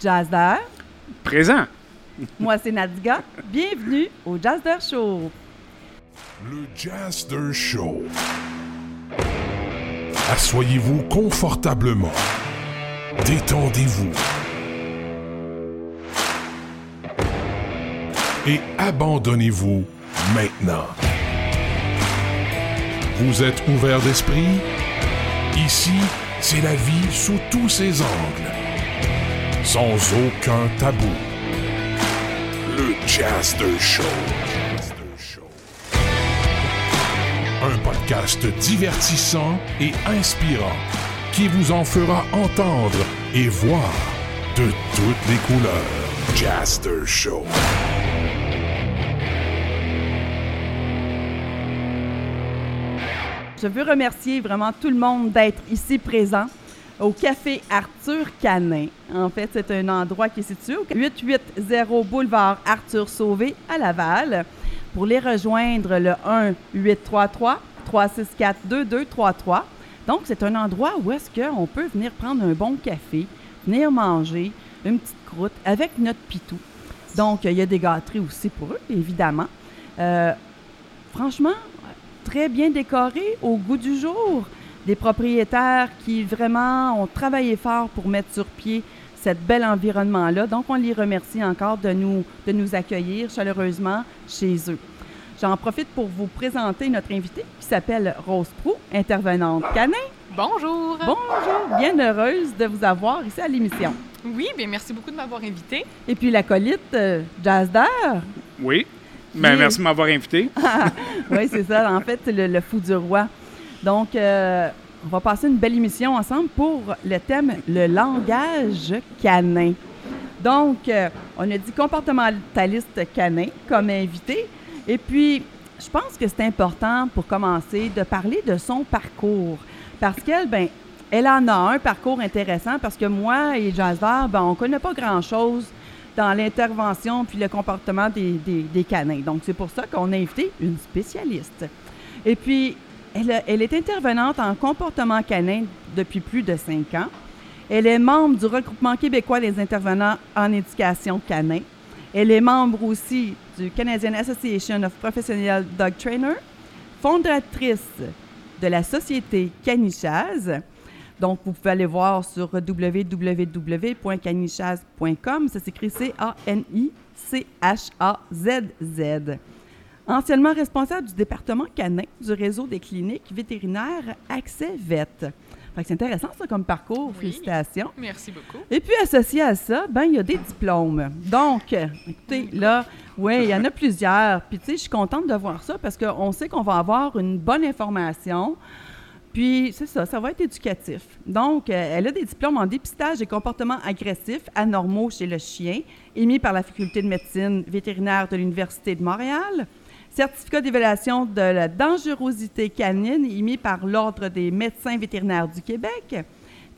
Jazzer. Présent. Moi, c'est Nadiga. Bienvenue au Jazzer Show. Le Jazzer Show. Assoyez-vous confortablement. Détendez-vous. Et abandonnez-vous maintenant. Vous êtes ouvert d'esprit? Ici, c'est la vie sous tous ses angles. Sans aucun tabou. Le Jazzer Show. Un podcast divertissant et inspirant qui vous en fera entendre et voir de toutes les couleurs. Jazzer Show. Je veux remercier vraiment tout le monde d'être ici présent au Café Arthur Canin. En fait, c'est un endroit qui est situé au 880 boulevard Arthur Sauvé à Laval. Pour les rejoindre, le 1 833 364 2233. Donc, c'est un endroit où est-ce qu'on peut venir prendre un bon café, venir manger une petite croûte avec notre pitou. Donc, il y a des gâteries aussi pour eux, évidemment. Euh, franchement, très bien décoré, au goût du jour. Des propriétaires qui vraiment ont travaillé fort pour mettre sur pied ce bel environnement-là. Donc, on les remercie encore de nous, de nous accueillir chaleureusement chez eux. J'en profite pour vous présenter notre invitée qui s'appelle Rose Prou, intervenante canin. Bonjour. Bonjour, bien heureuse de vous avoir ici à l'émission. Oui, bien merci beaucoup de m'avoir invité. Et puis l'acolyte euh, Jazzer. Oui. Ben, Qui- merci de m'avoir invité. oui, c'est ça. En fait, c'est le, le fou du roi. Donc, euh, on va passer une belle émission ensemble pour le thème le langage canin. Donc, euh, on a dit comportementaliste canin comme invité. Et puis, je pense que c'est important pour commencer de parler de son parcours. Parce qu'elle, ben, elle en a un parcours intéressant parce que moi et Jazzer, ben, on ne connaît pas grand-chose dans l'intervention puis le comportement des- des canins. Donc, c'est pour ça qu'on a invité une spécialiste. Et puis, elle, est intervenante en comportement canin depuis plus de cinq ans. Elle est membre du regroupement québécois des intervenants en éducation canin. Elle est membre aussi du Canadian Association of Professional Dog Trainers, fondatrice de la société Canichaz. Donc, vous pouvez aller voir sur www.canichaz.com. Ça s'écrit C-A-N-I-C-H-A-Z-Z. Anciennement responsable du département canin du réseau des cliniques vétérinaires Accès Vet. Fait que c'est intéressant, ça, comme parcours. Oui. Félicitations. Merci beaucoup. Et puis, associé à ça, ben il y a des diplômes. Donc, écoutez, là, oui, il y en a plusieurs. Puis, tu sais, je suis contente de voir ça parce qu'on sait qu'on va avoir une bonne information. Puis, c'est ça, ça va être éducatif. Donc, euh, elle a des diplômes en dépistage des comportements agressifs anormaux chez le chien, émis par la Faculté de médecine vétérinaire de l'Université de Montréal. Certificat d'évaluation de la dangerosité canine émis par l'Ordre des médecins vétérinaires du Québec.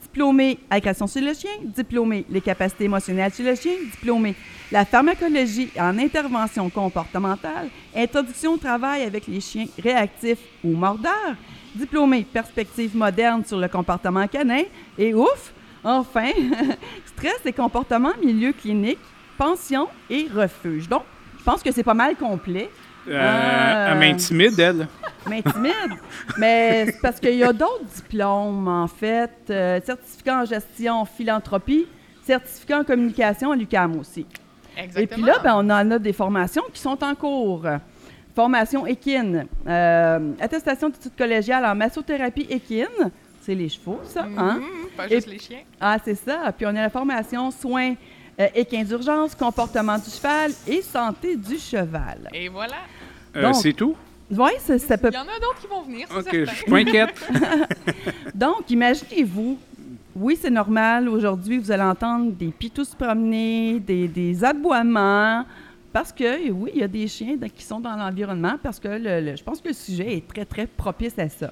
Diplômé agression chez le chien, diplômé les capacités émotionnelles chez le chien, diplômé la pharmacologie en intervention comportementale, introduction au travail avec les chiens réactifs ou mordeurs, diplômé perspective moderne sur le comportement canin et ouf, enfin, stress et comportement milieu clinique, pension et refuge. Donc, je pense que c'est pas mal complet. Euh. Elle m'intimide, elle. M'intimide? Mais c'est parce qu'il y a d'autres diplômes, en fait. Euh, certificat en gestion philanthropie, certificat en communication à l'UQAM aussi. Exactement. Et puis là, ben, on en a des formations qui sont en cours. Formation équine, euh, attestation d'études collégiales en massothérapie équine, c'est les chevaux, ça, hein? Mhm, Pas Et- juste les chiens. Ah, c'est ça. Puis on a la formation soins euh, équins d'urgence, comportement du cheval et santé du cheval. Et voilà. Euh, Donc, c'est tout? Oui, ça, ça peut Il y en a d'autres qui vont venir, c'est OK, je certain. suis pas inquiète. Donc, imaginez-vous, oui, c'est normal, aujourd'hui, vous allez entendre des pitous se promener, des, des aboiements, parce que, oui, il y a des chiens qui sont dans l'environnement, parce que le- le- je pense que le sujet est très, très propice à ça.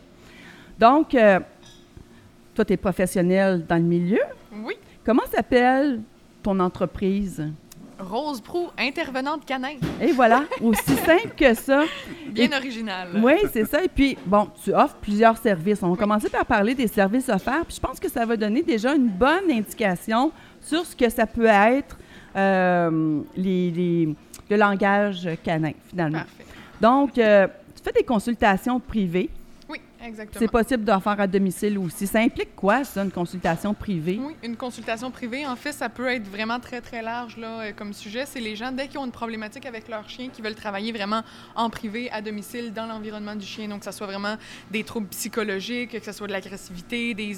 Donc, euh, toi, tu es professionnel dans le milieu. Oui. Comment s'appelle ton entreprise? Rose Prou, intervenante canin. Et voilà, aussi simple que ça. Bien Et- original. Oui, c'est ça. Et puis, bon, tu offres plusieurs services. On va commencer par parler des services offerts. Puis je pense que ça va donner déjà une bonne indication sur ce que ça peut être euh, les, les- le langage canin, finalement. Parfait. Donc, euh, tu fais des consultations privées. Exactement. C'est possible d'en faire à domicile aussi. Ça implique quoi, ça, une consultation privée? Oui, une consultation privée, en fait, ça peut être vraiment très, très large là, euh, comme sujet. C'est les gens, dès qu'ils ont une problématique avec leur chien, qui veulent travailler vraiment en privé, à domicile, dans l'environnement du chien. Donc, que ce soit vraiment des troubles psychologiques, que ce soit de l'agressivité, des,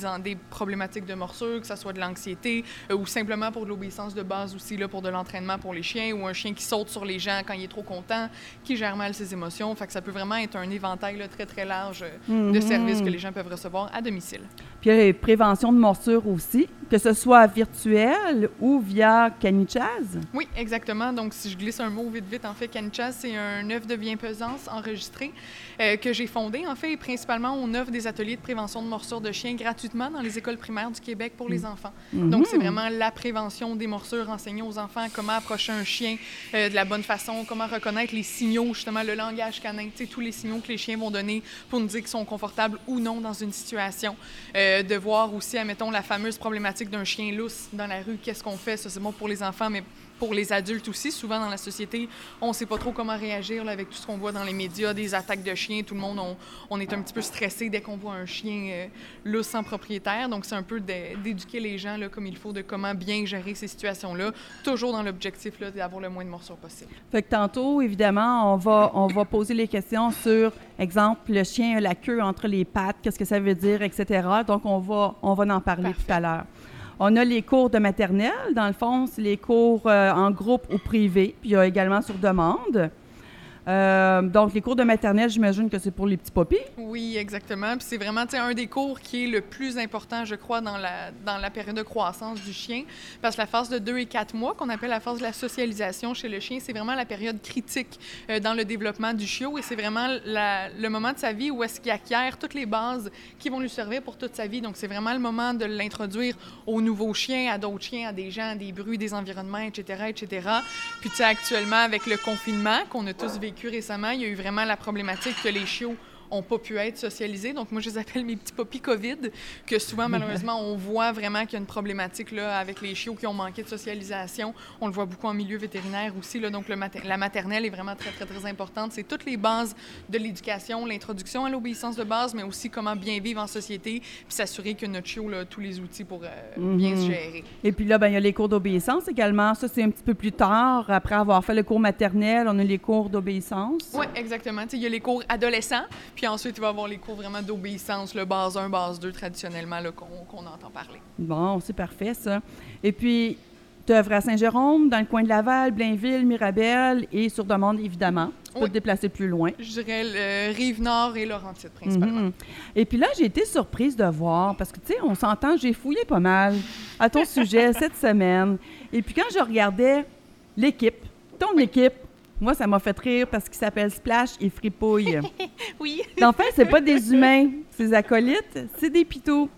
problématiques de morsure, que ce soit de l'anxiété, euh, ou simplement pour de l'obéissance de base aussi, là, pour de l'entraînement pour les chiens, ou un chien qui saute sur les gens quand il est trop content, qui gère mal ses émotions. Fait que ça peut vraiment être un éventail là, très, très large de services que les gens peuvent recevoir à domicile. Puis il y a les préventions de morsure aussi, que ce soit virtuel ou via Canichaz. Oui, exactement. Donc, si je glisse un mot vite, vite, en fait, Canichas, c'est un œuvre de bienfaisance enregistré euh, que j'ai fondé. En fait, et principalement, on offre des ateliers de prévention de morsures de chiens gratuitement dans les écoles primaires du Québec pour les enfants. Donc, c'est vraiment la prévention des morsures, enseigner aux enfants comment approcher un chien euh, de la bonne façon, comment reconnaître les signaux, justement, le langage canin, tous les signaux que les chiens vont donner pour nous dire qu'ils sont confortables ou non dans une situation. Euh, de voir aussi, admettons, la fameuse problématique d'un chien lousse dans la rue. Qu'est-ce qu'on fait? Ça, c'est bon pour les enfants, mais pour les adultes aussi. Souvent, dans la société, on ne sait pas trop comment réagir là, avec tout ce qu'on voit dans les médias, des attaques de chiens. Tout le monde, on, on est un petit peu stressé dès qu'on voit un chien euh, lousse sans propriétaire. Donc, c'est un peu d'é- d'éduquer les gens là, comme il faut de comment bien gérer ces situations-là, toujours dans l'objectif d'avoir le moins de morsures possible. Fait que tantôt, évidemment, on va, on va poser les questions sur, exemple, le chien a la queue entre les pattes, qu'est-ce que ça veut dire, etc. Donc, on va, on va en parler Parfait. tout à l'heure. On a les cours de maternelle. Dans le fond, c'est les cours euh, en groupe ou privé. Puis il y a également sur demande. Euh, donc, les cours de maternelle, j'imagine que c'est pour les petits popis? Oui, exactement. Puis c'est vraiment un des cours qui est le plus important, je crois, dans la, dans la période de croissance du chien. Parce que la phase de 2 et 4 mois, qu'on appelle la phase de la socialisation chez le chien, c'est vraiment la période critique euh, dans le développement du chiot. Et c'est vraiment le moment de sa vie où est-ce qu'il acquiert toutes les bases qui vont lui servir pour toute sa vie. Donc, c'est vraiment le moment de l'introduire aux nouveaux chiens, à d'autres chiens, à des gens, à des bruits, des environnements, etc., etc. Puis, tu sais, actuellement, avec le confinement qu'on a tous vécu récemment, il y a eu vraiment la problématique que les chiots n'ont pas pu être socialisés. Donc, moi, je les appelle mes petits popis COVID, que souvent, malheureusement, on voit vraiment qu'il y a une problématique là, avec les chiots qui ont manqué de socialisation. On le voit beaucoup en milieu vétérinaire aussi. Là, donc, le mater- la maternelle est vraiment très, très, très importante. C'est toutes les bases de l'éducation, l'introduction à l'obéissance de base, mais aussi comment bien vivre en société, puis s'assurer que notre chiot a tous les outils pour euh, bien se gérer. Et puis là, ben, il y a les cours d'obéissance également. Ça, c'est un petit peu plus tard. Après avoir fait le cours maternel, on a les cours d'obéissance. Oui, exactement. Il y a les cours adolescents, puis ensuite, il va y avoir les cours vraiment d'obéissance, le base 1, base 2, traditionnellement, qu'on entend parler. Bon, c'est parfait, ça. Et puis, tu œuvres à Saint-Jérôme, dans le coin de Laval, Blainville, Mirabel et sur demande, évidemment. Tu peux Oui. te déplacer plus loin. Je dirais Rive-Nord et Laurentide, principalement. Mhm. Et puis là, j'ai été surprise de voir, parce que, tu sais, on s'entend, j'ai fouillé pas mal à ton sujet cette semaine. Et puis quand je regardais l'équipe, ton équipe, moi, ça m'a fait rire parce qu'il s'appelle Splash et Fripouille. Oui. En fait, c'est pas des humains, ces acolytes, c'est des pitous.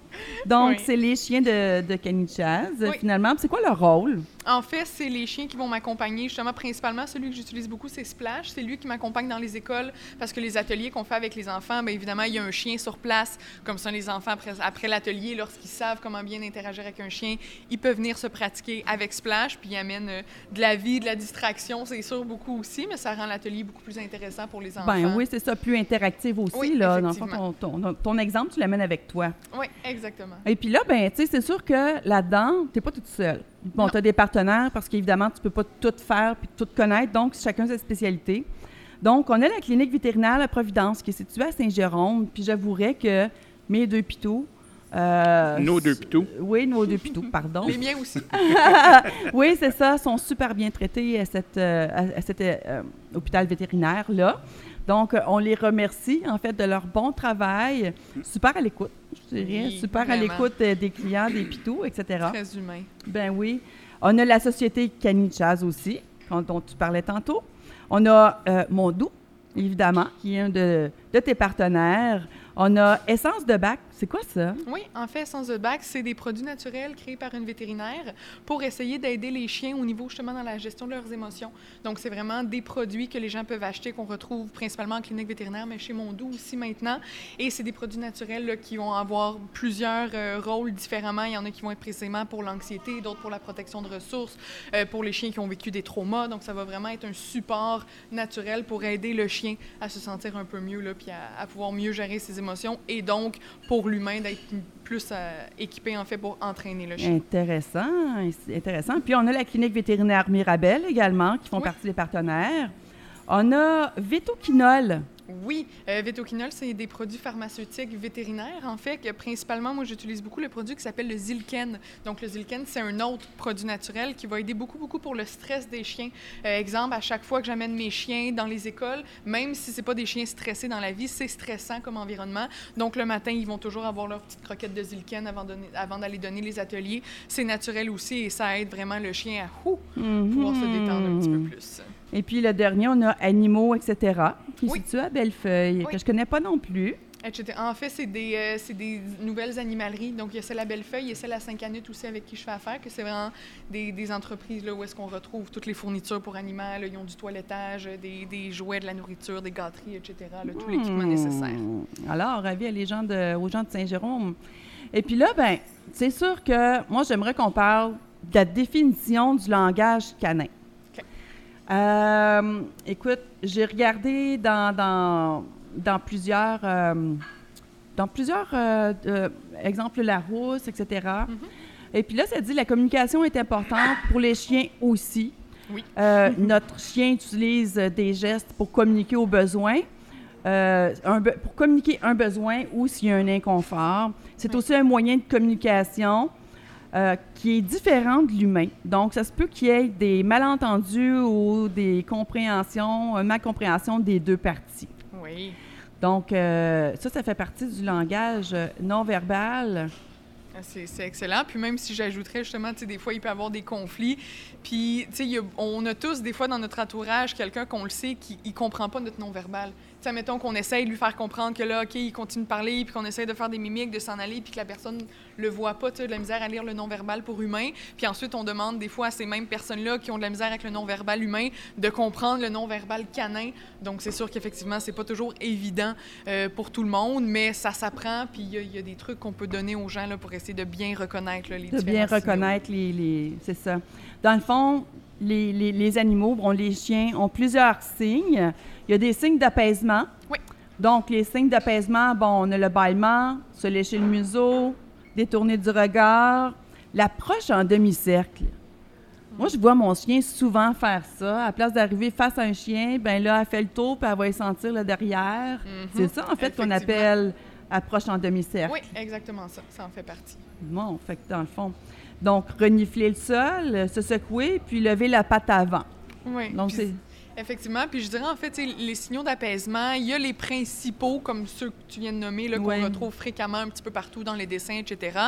Donc, Oui. c'est les chiens de, de Canichaz, Oui. finalement. C'est quoi leur rôle? En fait, c'est les chiens qui vont m'accompagner. Justement, principalement, celui que j'utilise beaucoup, c'est Splash. C'est lui qui m'accompagne dans les écoles parce que les ateliers qu'on fait avec les enfants, bien évidemment, il y a un chien sur place. Comme ça, les enfants, après, après l'atelier, lorsqu'ils savent comment bien interagir avec un chien, ils peuvent venir se pratiquer avec Splash. Puis, ils amènent euh, de la vie, de la distraction, c'est sûr, beaucoup aussi, mais ça rend l'atelier beaucoup plus intéressant pour les enfants. Ben oui, c'est ça, plus interactif aussi. Oui, là. Dans le fond, effectivement. ton, ton- ton exemple, tu l'amènes avec toi. Oui, exactement. Et puis là, ben, tu sais, c'est sûr que là-dedans, tu n'es pas toute seule. Bon, tu as des partenaires parce qu'évidemment, tu peux pas tout faire puis tout connaître, donc chacun sa spécialité. Donc, on a la clinique vétérinaire à Providence qui est située à Saint-Jérôme, puis j'avouerais que mes deux pitous. euh, Nos deux pitous. Oui, nos deux pitous, pardon. Les miens aussi. oui, c'est ça, sont super bien traités à, euh, à- à cet euh, hôpital vétérinaire-là. Donc, on les remercie, en fait, de leur bon travail. Super à l'écoute, je dirais. Oui, super à l'écoute euh, des clients, des pitous, etc. Très humain. Ben oui. On a la société Canichaz aussi, dont dont tu parlais tantôt. On a euh, Mondou, évidemment, qui est un de, de tes partenaires. On a Essence de Bac, C'est quoi ça? Oui, en fait, Sans the Back, c'est des produits naturels créés par une vétérinaire pour essayer d'aider les chiens au niveau justement dans la gestion de leurs émotions. Donc, c'est vraiment des produits que les gens peuvent acheter, qu'on retrouve principalement en clinique vétérinaire, mais chez Mondou aussi maintenant. Et c'est des produits naturels qui vont avoir plusieurs euh, rôles différemment. Il y en a qui vont être précisément pour l'anxiété, d'autres pour la protection de ressources, euh, pour les chiens qui ont vécu des traumas. Donc, ça va vraiment être un support naturel pour aider le chien à se sentir un peu mieux, puis à, à pouvoir mieux gérer ses émotions et donc pour l'humain d'être plus euh, équipé en fait pour entraîner le chien. Intéressant, intéressant. Puis on a la clinique vétérinaire Mirabel également, qui font Oui. partie des partenaires. On a Vétoquinol. Oui, euh, Vétoquinol, c'est des produits pharmaceutiques vétérinaires. En fait, que principalement, moi, j'utilise beaucoup le produit qui s'appelle le Zilken. Donc, le Zilken, c'est un autre produit naturel qui va aider beaucoup, beaucoup pour le stress des chiens. Euh, exemple, à chaque fois que j'amène mes chiens dans les écoles, même si c'est pas des chiens stressés dans la vie, c'est stressant comme environnement. Donc, le matin, ils vont toujours avoir leur petite croquette de Zilken avant, donner- avant d'aller donner les ateliers. C'est naturel aussi et ça aide vraiment le chien à ouh, pouvoir se détendre un petit peu plus. Et puis le dernier, on a Animaux, etc., qui Oui. situé à Bellefeuille, Oui. que je connais pas non plus. En fait, c'est des, euh, c'est des nouvelles animaleries. Donc, il y a celle à Bellefeuille et celle à Saint-Canute aussi avec qui je fais affaire, que c'est vraiment des, des entreprises là, où est-ce qu'on retrouve toutes les fournitures pour animaux. là. Ils ont du toilettage, des, des jouets, de la nourriture, des gâteries, etc. là, tout l'équipement Hmm. nécessaire. Alors, avis à les gens de, aux gens de Saint-Jérôme. Et puis là, ben, c'est sûr que moi, j'aimerais qu'on parle de la définition du langage canin. Euh, écoute, j'ai regardé dans, dans, dans plusieurs, euh, dans plusieurs euh, euh, exemples Larousse, etc. Mm-hmm. Et puis là, ça dit la communication est importante pour les chiens aussi. Oui. Euh, notre chien utilise des gestes pour communiquer aux besoins. Euh, un be- pour communiquer un besoin ou s'il y a un inconfort. C'est Oui. aussi un moyen de communication euh, qui est différent de l'humain. Donc, ça se peut qu'il y ait des malentendus ou des compréhensions, une malcompréhension des deux parties. Oui. Donc, euh, ça, ça fait partie du langage euh, non verbal. Ah, C'est excellent. Puis même si j'ajouterais justement, tu sais, des fois, il peut y avoir des conflits. Puis, tu sais, on a tous, des fois, dans notre entourage, quelqu'un qu'on le sait qui ne comprend pas notre non-verbal. Sais, mettons qu'on essaye de lui faire comprendre que là, OK, il continue de parler, puis qu'on essaye de faire des mimiques, de s'en aller, puis que la personne le voit pas, tu sais, de la misère à lire le non-verbal pour humain. Puis ensuite, on demande des fois à ces mêmes personnes-là qui ont de la misère avec le non-verbal humain de comprendre le non-verbal canin. Donc, c'est sûr qu'effectivement, c'est pas toujours évident euh, pour tout le monde, mais ça s'apprend, puis il y, a- il y a des trucs qu'on peut donner aux gens là, pour essayer de bien reconnaître là, les de bien signaux. reconnaître les, les- c'est ça. Dans le fond, les, les- les animaux, bon, les chiens ont plusieurs signes. Il y a des signes d'apaisement. Oui. Donc, les signes d'apaisement, bon, on a le bâillement, se lécher le museau, détourner du regard, l'approche en demi-cercle. Moi, je vois mon chien souvent faire ça. À la place d'arriver face à un chien, ben là, elle fait le tour, puis elle va y sentir le derrière. Mhm. C'est ça, en fait, qu'on appelle approche en demi-cercle. Oui, exactement ça. Ça en fait partie. Bon, fait que dans le fond. Donc, renifler le sol, se secouer, puis lever la patte avant. Oui. Donc, c'est. Effectivement. Puis je dirais, en fait, les signaux d'apaisement, il y a les principaux, comme ceux que tu viens de nommer, là, qu'on Ouais. retrouve fréquemment un petit peu partout dans les dessins, etc.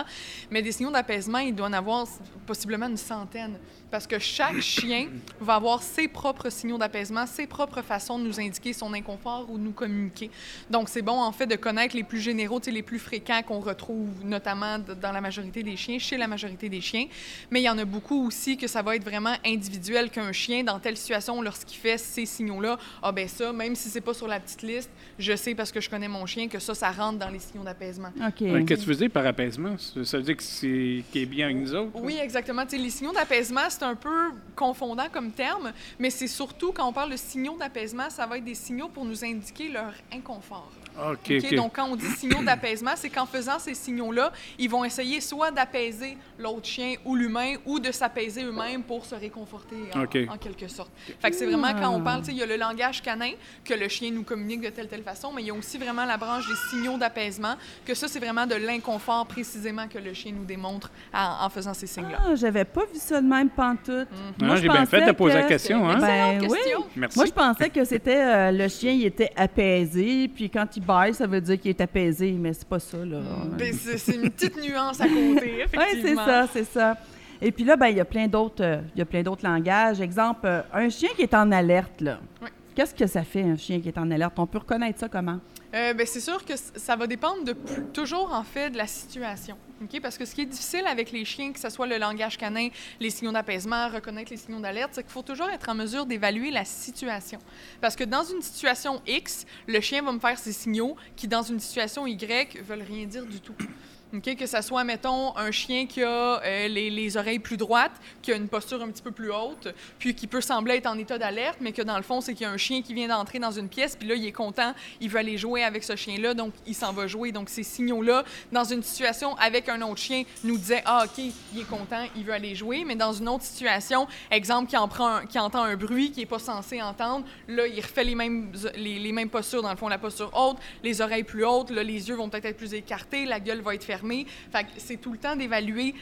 Mais des signaux d'apaisement, il doit en avoir possiblement une centaine. Parce que chaque chien va avoir ses propres signaux d'apaisement, ses propres façons de nous indiquer son inconfort ou de nous communiquer. Donc, c'est bon, en fait, de connaître les plus généraux, les plus fréquents qu'on retrouve, notamment dans la majorité des chiens, chez la majorité des chiens. Mais il y en a beaucoup aussi que ça va être vraiment individuel qu'un chien, dans telle situation, lorsqu'il fait ces signaux-là, ah ben ça, même si c'est pas sur la petite liste, je sais parce que je connais mon chien que ça, ça rentre dans les signaux d'apaisement. OK. Ouais, Qu'est-ce que tu veux dire par apaisement? Ça veut dire que c'est qu'il est bien avec nous autres? Oui, exactement. Les signaux d'apaisement, c'est un peu confondant comme terme, mais c'est surtout quand on parle de signaux d'apaisement, ça va être des signaux pour nous indiquer leur inconfort. OK, OK? OK. Donc, quand on dit signaux d'apaisement, c'est qu'en faisant ces signaux-là, ils vont essayer soit d'apaiser l'autre chien ou l'humain ou de s'apaiser eux-mêmes pour se réconforter en, quelque sorte. Fait que c'est vraiment quand on parle, tu sais, il y a le langage canin que le chien nous communique de telle telle façon, mais il y a aussi vraiment la branche des signaux d'apaisement, que ça, c'est vraiment de l'inconfort précisément que le chien nous démontre en, en faisant ces signes-là. Ah, j'avais pas vu ça de même pantoute. Ah, Moi, j'ai bien fait de poser la que- question, hein? Ben oui. question. Merci. Moi, je pensais que c'était euh, le chien, il était apaisé, puis quand il baille, ça veut dire qu'il est apaisé, mais c'est pas ça, là. Ben, c'est une petite nuance à côté, Oui, c'est effectivement. ça, c'est ça. Et puis là, ben, il y a plein d'autres, euh, il y a plein d'autres langages. Exemple, euh, un chien qui est en alerte, là. Oui. Qu'est-ce que ça fait, un chien qui est en alerte? On peut reconnaître ça comment? Euh, ben, c'est sûr que ça va dépendre de plus- toujours en fait de la situation. Parce que ce qui est difficile avec les chiens, que ce soit le langage canin, les signaux d'apaisement, reconnaître les signaux d'alerte, c'est qu'il faut toujours être en mesure d'évaluer la situation. Parce que dans une situation X, le chien va me faire ses signaux qui, dans une situation Y, veulent rien dire du tout. Que ce soit, mettons, un chien qui a euh, les, les oreilles plus droites, qui a une posture un petit peu plus haute, puis qui peut sembler être en état d'alerte, mais que dans le fond, c'est qu'il y a un chien qui vient d'entrer dans une pièce, puis là, il est content, il veut aller jouer avec ce chien-là, donc il s'en va jouer. Donc, ces signaux-là, dans une situation avec un autre chien, nous disaient Ah, OK, il est content, il veut aller jouer, mais dans une autre situation, exemple, qui, qui entend un bruit qu'il n'est pas censé entendre, là, il refait les mêmes, les, les mêmes postures, dans le fond, la posture haute, les oreilles plus hautes, là, les yeux vont peut-être être plus écartés, la gueule va être fermée. Fait que c'est tout le temps d'évaluer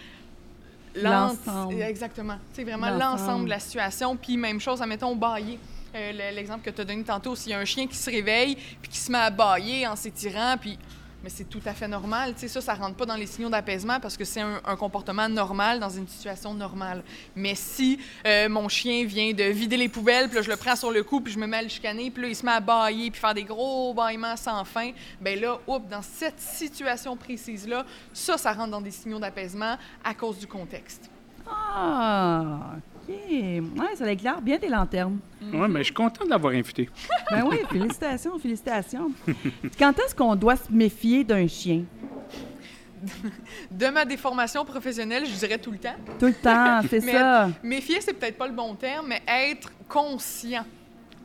L'ensemble. Exactement. C'est vraiment L'ensemble. de la situation. Puis même chose, admettons, bailler. Euh, le- L'exemple que tu as donné tantôt, s'il y a un chien qui se réveille puis qui se met à bailler en s'étirant, puis mais c'est tout à fait normal. Tu sais, ça, ça rentre pas dans les signaux d'apaisement parce que c'est un, comportement normal dans une situation normale. Mais si euh, mon chien vient de vider les poubelles, puis là, je le prends sur le cou, puis je me mets à le chicaner, puis là, il se met à bailler, puis faire des gros bâillements sans fin, ben là, oups, dans cette situation précise-là, ça, ça rentre dans des signaux d'apaisement à cause du contexte. Ah. Ouais, ça éclaire bien tes lanternes. Ouais, mais je suis content de l'avoir invité. Ben oui, félicitations, félicitations. Quand est-ce qu'on doit se méfier d'un chien? De ma déformation professionnelle, je dirais tout le temps. Tout le temps, c'est ça. Méfier, c'est peut-être pas le bon terme, mais être conscient.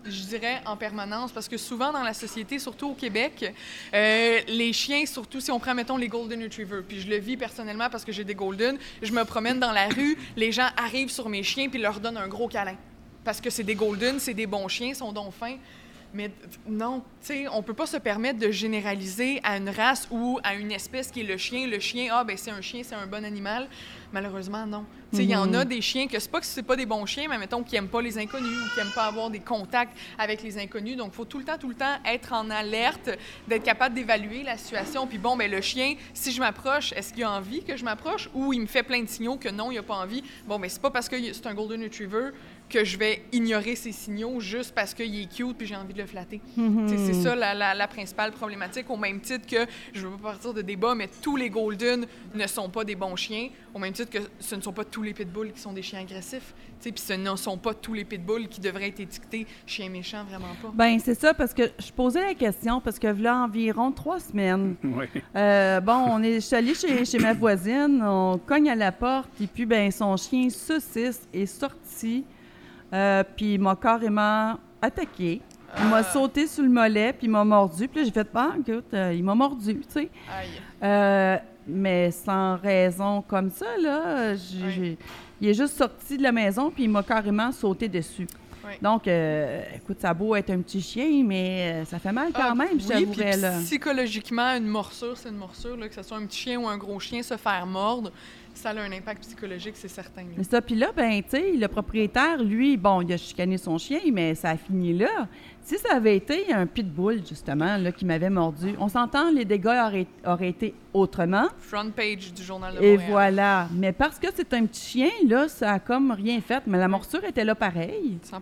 Je dirais en permanence, parce que souvent dans la société, surtout au Québec, euh, les chiens, surtout si on prend, mettons, les Golden Retrievers, puis je le vis personnellement parce que j'ai des Golden, je me promène dans la rue, les gens arrivent sur mes chiens puis leur donnent un gros câlin. Parce que c'est des Golden, c'est des bons chiens, ils sont donc fins. Mais non, tu sais, on peut pas se permettre de généraliser à une race ou à une espèce qui est le chien. Le chien, ah, ben c'est un chien, c'est un bon animal. Malheureusement, non. Tu sais, il y en a des chiens que c'est pas que c'est pas des bons chiens, mais mettons qui aiment pas les inconnus ou qui aiment pas avoir des contacts avec les inconnus. Donc, il faut tout le temps, tout le temps être en alerte, d'être capable d'évaluer la situation. Puis bon, ben le chien, si je m'approche, est-ce qu'il a envie que je m'approche ou il me fait plein de signaux que non, il a pas envie? Bon, ben c'est pas parce que c'est un Golden Retriever que je vais ignorer ses signaux juste parce qu'il est cute puis j'ai envie de le flatter. Mhm. C'est ça la, la- la principale problématique, au même titre que, je veux pas partir de débat, mais tous les Golden ne sont pas des bons chiens, au même titre que ce ne sont pas tous les pitbulls qui sont des chiens agressifs. Puis ce ne sont pas tous les pitbulls qui devraient être étiquetés chiens méchants, vraiment pas. Ben c'est ça, parce que je posais la question, parce que là, environ trois semaines, euh, bon, on est, je suis allée chez, chez ma voisine, on cogne à la porte, et puis, ben son chien saucisse est sorti, euh, puis il m'a carrément attaqué. Il m'a sauté sur le mollet, puis il m'a mordu. Puis j'ai fait, ah, écoute, euh, il m'a mordu, tu sais. Euh, mais sans raison comme ça, là, il est juste sorti de la maison, puis il m'a carrément sauté dessus. Donc, euh, écoute, ça a beau être un petit chien, mais ça fait mal quand Ah, même, je oui, puis là. psychologiquement, une morsure, c'est une morsure, là, que ce soit un petit chien ou un gros chien, se faire mordre, ça a un impact psychologique, c'est certain. là. Ça. Puis là, ben, tu sais, le propriétaire, lui, bon, il a chicané son chien, mais ça a fini là. Si ça avait été un pitbull, justement, là, qui m'avait mordu, on s'entend, les dégâts auraient, auraient été autrement. Front page du journal de Et Montréal. voilà. Mais parce que c'est un petit chien, là, ça a comme rien fait. Mais la morsure était là pareil. 100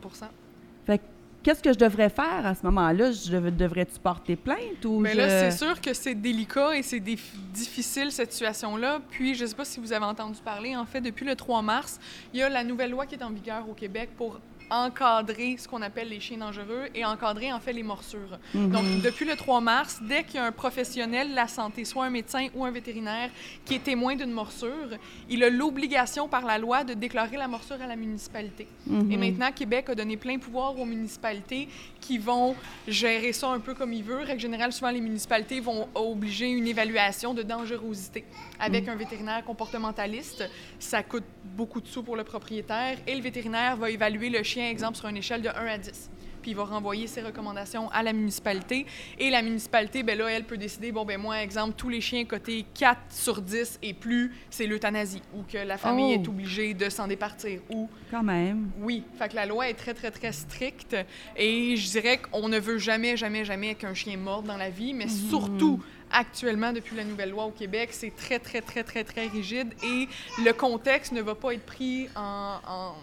Fait que, qu'est-ce que je devrais faire à ce moment-là? Je dev- devrais-tu porter plainte ou Mais je... là, c'est sûr que c'est délicat et c'est difficile, cette situation-là. Puis, je ne sais pas si vous avez entendu parler, en fait, depuis le 3 mars, il y a la nouvelle loi qui est en vigueur au Québec pour encadrer ce qu'on appelle les chiens dangereux et encadrer, en fait, les morsures. Mhm. Donc, depuis le 3 mars, dès qu'il y a un professionnel de la santé, soit un médecin ou un vétérinaire, qui est témoin d'une morsure, il a l'obligation par la loi de déclarer la morsure à la municipalité. Mhm. Et maintenant, Québec a donné plein pouvoir aux municipalités qui vont gérer ça un peu comme ils veulent. Règle générale, souvent, les municipalités vont obliger une évaluation de dangerosité avec un vétérinaire comportementaliste. Ça coûte beaucoup de sous pour le propriétaire et le vétérinaire va évaluer le chien, exemple, sur une échelle de 1 à 10 puis il va renvoyer ses recommandations à la municipalité. Et la municipalité, ben là, elle peut décider, bon, ben moi, exemple, tous les chiens cotés 4 sur 10 et plus, c'est l'euthanasie, ou que la famille Oh. est obligée de s'en départir, ou Quand même. oui, fait que la loi est très, très, très stricte et je dirais qu'on ne veut jamais, jamais, jamais qu'un chien morde dans la vie, mais surtout actuellement, depuis la nouvelle loi au Québec, c'est très, très, très, très, très rigide et le contexte ne va pas être pris en... en-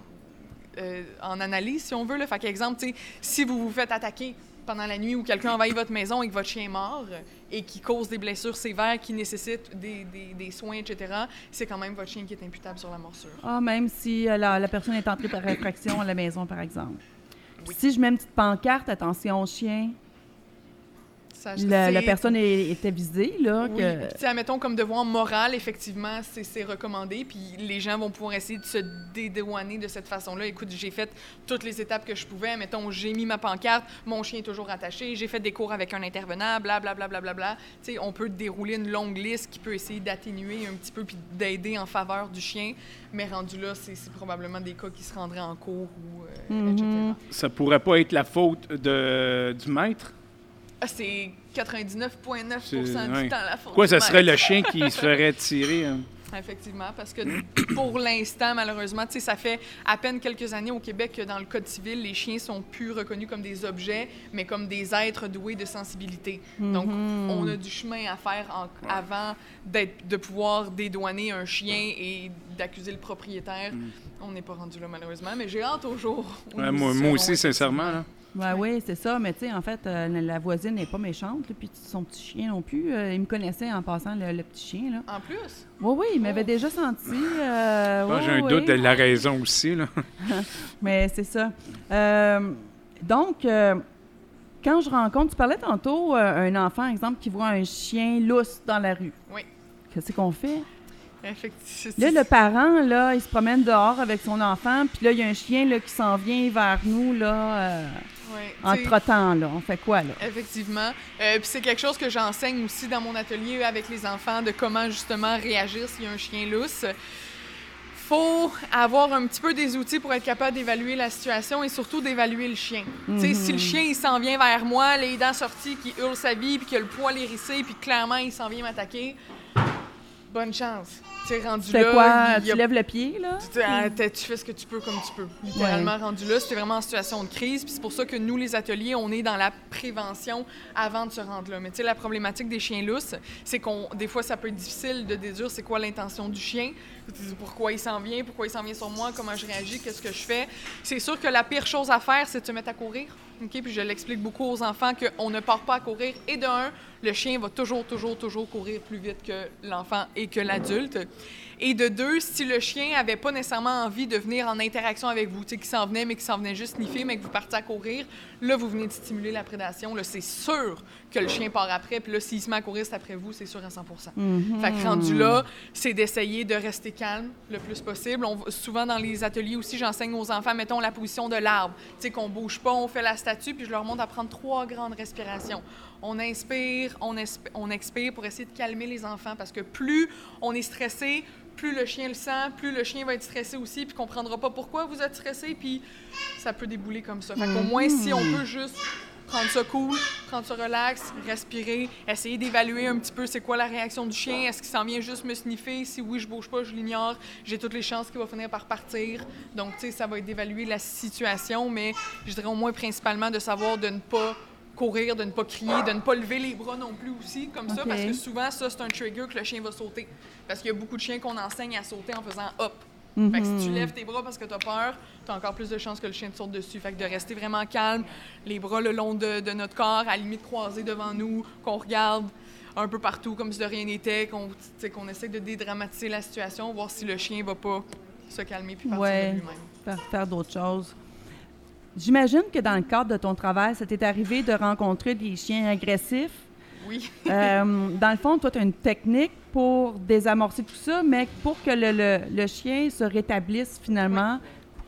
euh, en analyse, si on veut. Là. Fait sais, si vous vous faites attaquer pendant la nuit ou quelqu'un envahit votre maison et que votre chien est mort et qui cause des blessures sévères qui nécessitent des, des- des soins, etc., c'est quand même votre chien qui est imputable sur la morsure. Ah, même si euh, la, la personne est entrée par réfraction à la maison, par exemple. Si je mets une petite pancarte, attention au chien, Ça, la, personne est- était visée, là, Oui, que... puis tu sais, admettons, comme devoir moral, effectivement, c'est recommandé, puis les gens vont pouvoir essayer de se dédouaner de cette façon-là. Écoute, j'ai fait toutes les étapes que je pouvais. Mettons, j'ai mis ma pancarte, mon chien est toujours attaché, j'ai fait des cours avec un intervenant, blablabla. Bla, bla, bla, bla. Tu sais, on peut dérouler une longue liste qui peut essayer d'atténuer un petit peu puis d'aider en faveur du chien, mais rendu là, c'est probablement des cas qui se rendraient en cours ou euh, etc. Ça pourrait pas être la faute de, du maître? Ah, c'est 99,9 C'est- du ouais. temps la faute Quoi, ça serait le chien qui se ferait tirer? hein? Effectivement, parce que pour l'instant, malheureusement, tu sais, ça fait à peine quelques années au Québec que dans le Code civil, les chiens sont plus reconnus comme des objets, mais comme des êtres doués de sensibilité. Donc, Mhm. on a du chemin à faire en- avant d'être, de pouvoir dédouaner un chien et d'accuser le propriétaire. On n'est pas rendu là, malheureusement, mais j'ai hâte au jour. où Ouais, moi, aussi, sincèrement. Là. Ouais, oui, c'est ça. Mais tu sais, en fait, euh, la, voisine n'est pas méchante, là, puis son petit chien non plus. euh, il me connaissait en passant le, le petit chien, là. En plus, Oui, oui, il m'avait Oh. déjà senti. euh, Moi, ouais, J'ai un doute de la raison aussi. Là. Mais c'est ça. Euh, donc, euh, quand je rencontre, tu parlais tantôt euh, un enfant, exemple, qui voit un chien lousse dans la rue. Oui. Qu'est-ce qu'on fait? Là, le parent, là, il se promène dehors avec son enfant, puis là, il y a un chien là, qui s'en vient vers nous, là, euh, Ouais, en tu sais, trottant, là. On fait quoi, là? Effectivement. Euh, Puis c'est quelque chose que j'enseigne aussi dans mon atelier avec les enfants de comment justement réagir s'il y a un chien lousse. Faut avoir un petit peu des outils pour être capable d'évaluer la situation et surtout d'évaluer le chien. Si le chien il s'en vient vers moi, les dents sorties, qui hurle sa vie, puis que le poil hérissé, puis clairement il s'en vient m'attaquer, bonne chance. Tu sais, rendu là, quoi? il y a Tu lèves le pied, là? tu, ah, tu fais ce que tu peux comme tu peux. Littéralement rendu là, c'était vraiment en situation de crise. Puis c'est pour ça que nous, les ateliers, on est dans la prévention avant de se rendre là. Mais tu sais, la problématique des chiens lousses, c'est qu'on des fois, ça peut être difficile de déduire c'est quoi l'intention du chien. Pourquoi il s'en vient, pourquoi il s'en vient sur moi, comment je réagis, qu'est-ce que je fais. C'est sûr que la pire chose à faire, c'est de se mettre à courir. OK? Puis je l'explique beaucoup aux enfants qu'on ne part pas à courir. Et de un, le chien va toujours, toujours, toujours courir plus vite que l'enfant et que l'adulte. Et de deux, si le chien avait pas nécessairement envie de venir en interaction avec vous, tu sais, qui s'en venait, mais qui s'en venait juste sniffer, mais que vous partez à courir, là, vous venez de stimuler la prédation. Là, c'est sûr que le chien part après. Puis là, s'il se met à courir, c'est après vous, c'est sûr à 100 Fait que rendu là, c'est d'essayer de rester calme le plus possible. On, souvent dans les ateliers aussi, j'enseigne aux enfants, mettons la position de l'arbre. Tu sais, qu'on bouge pas, on fait la statue, puis je leur montre à prendre trois grandes respirations. On inspire, on, on expire pour essayer de calmer les enfants parce que plus on est stressé, plus le chien le sent, plus le chien va être stressé aussi, puis comprendra pas pourquoi vous êtes stressé, puis ça peut débouler comme ça. Fait qu'au moins, si on peut juste prendre ça cool, prendre ça relax, respirer, essayer d'évaluer un petit peu c'est quoi la réaction du chien, est-ce qu'il s'en vient juste me sniffer, si oui, je bouge pas, je l'ignore, j'ai toutes les chances qu'il va finir par partir. Donc, tu sais, ça va être d'évaluer la situation, mais je dirais au moins principalement de savoir de ne pas courir, de ne pas crier, de ne pas lever les bras non plus aussi, comme ça, parce que souvent, ça, c'est un trigger que le chien va sauter. Parce qu'il y a beaucoup de chiens qu'on enseigne à sauter en faisant hop. Fait que si tu lèves tes bras parce que tu as peur, tu as encore plus de chances que le chien te saute dessus. Fait que de rester vraiment calme, les bras le long de, de notre corps, à la limite croisés devant nous, qu'on regarde un peu partout comme si de rien n'était, qu'on qu'on essaie de dédramatiser la situation, voir si le chien va pas se calmer puis partir Ouais. de lui-même. faire, faire d'autres choses. J'imagine que dans le cadre de ton travail, ça t'est arrivé de rencontrer des chiens agressifs. Oui. Euh, dans le fond, toi, tu as une technique pour désamorcer tout ça, mais pour que le, le- le chien se rétablisse finalement,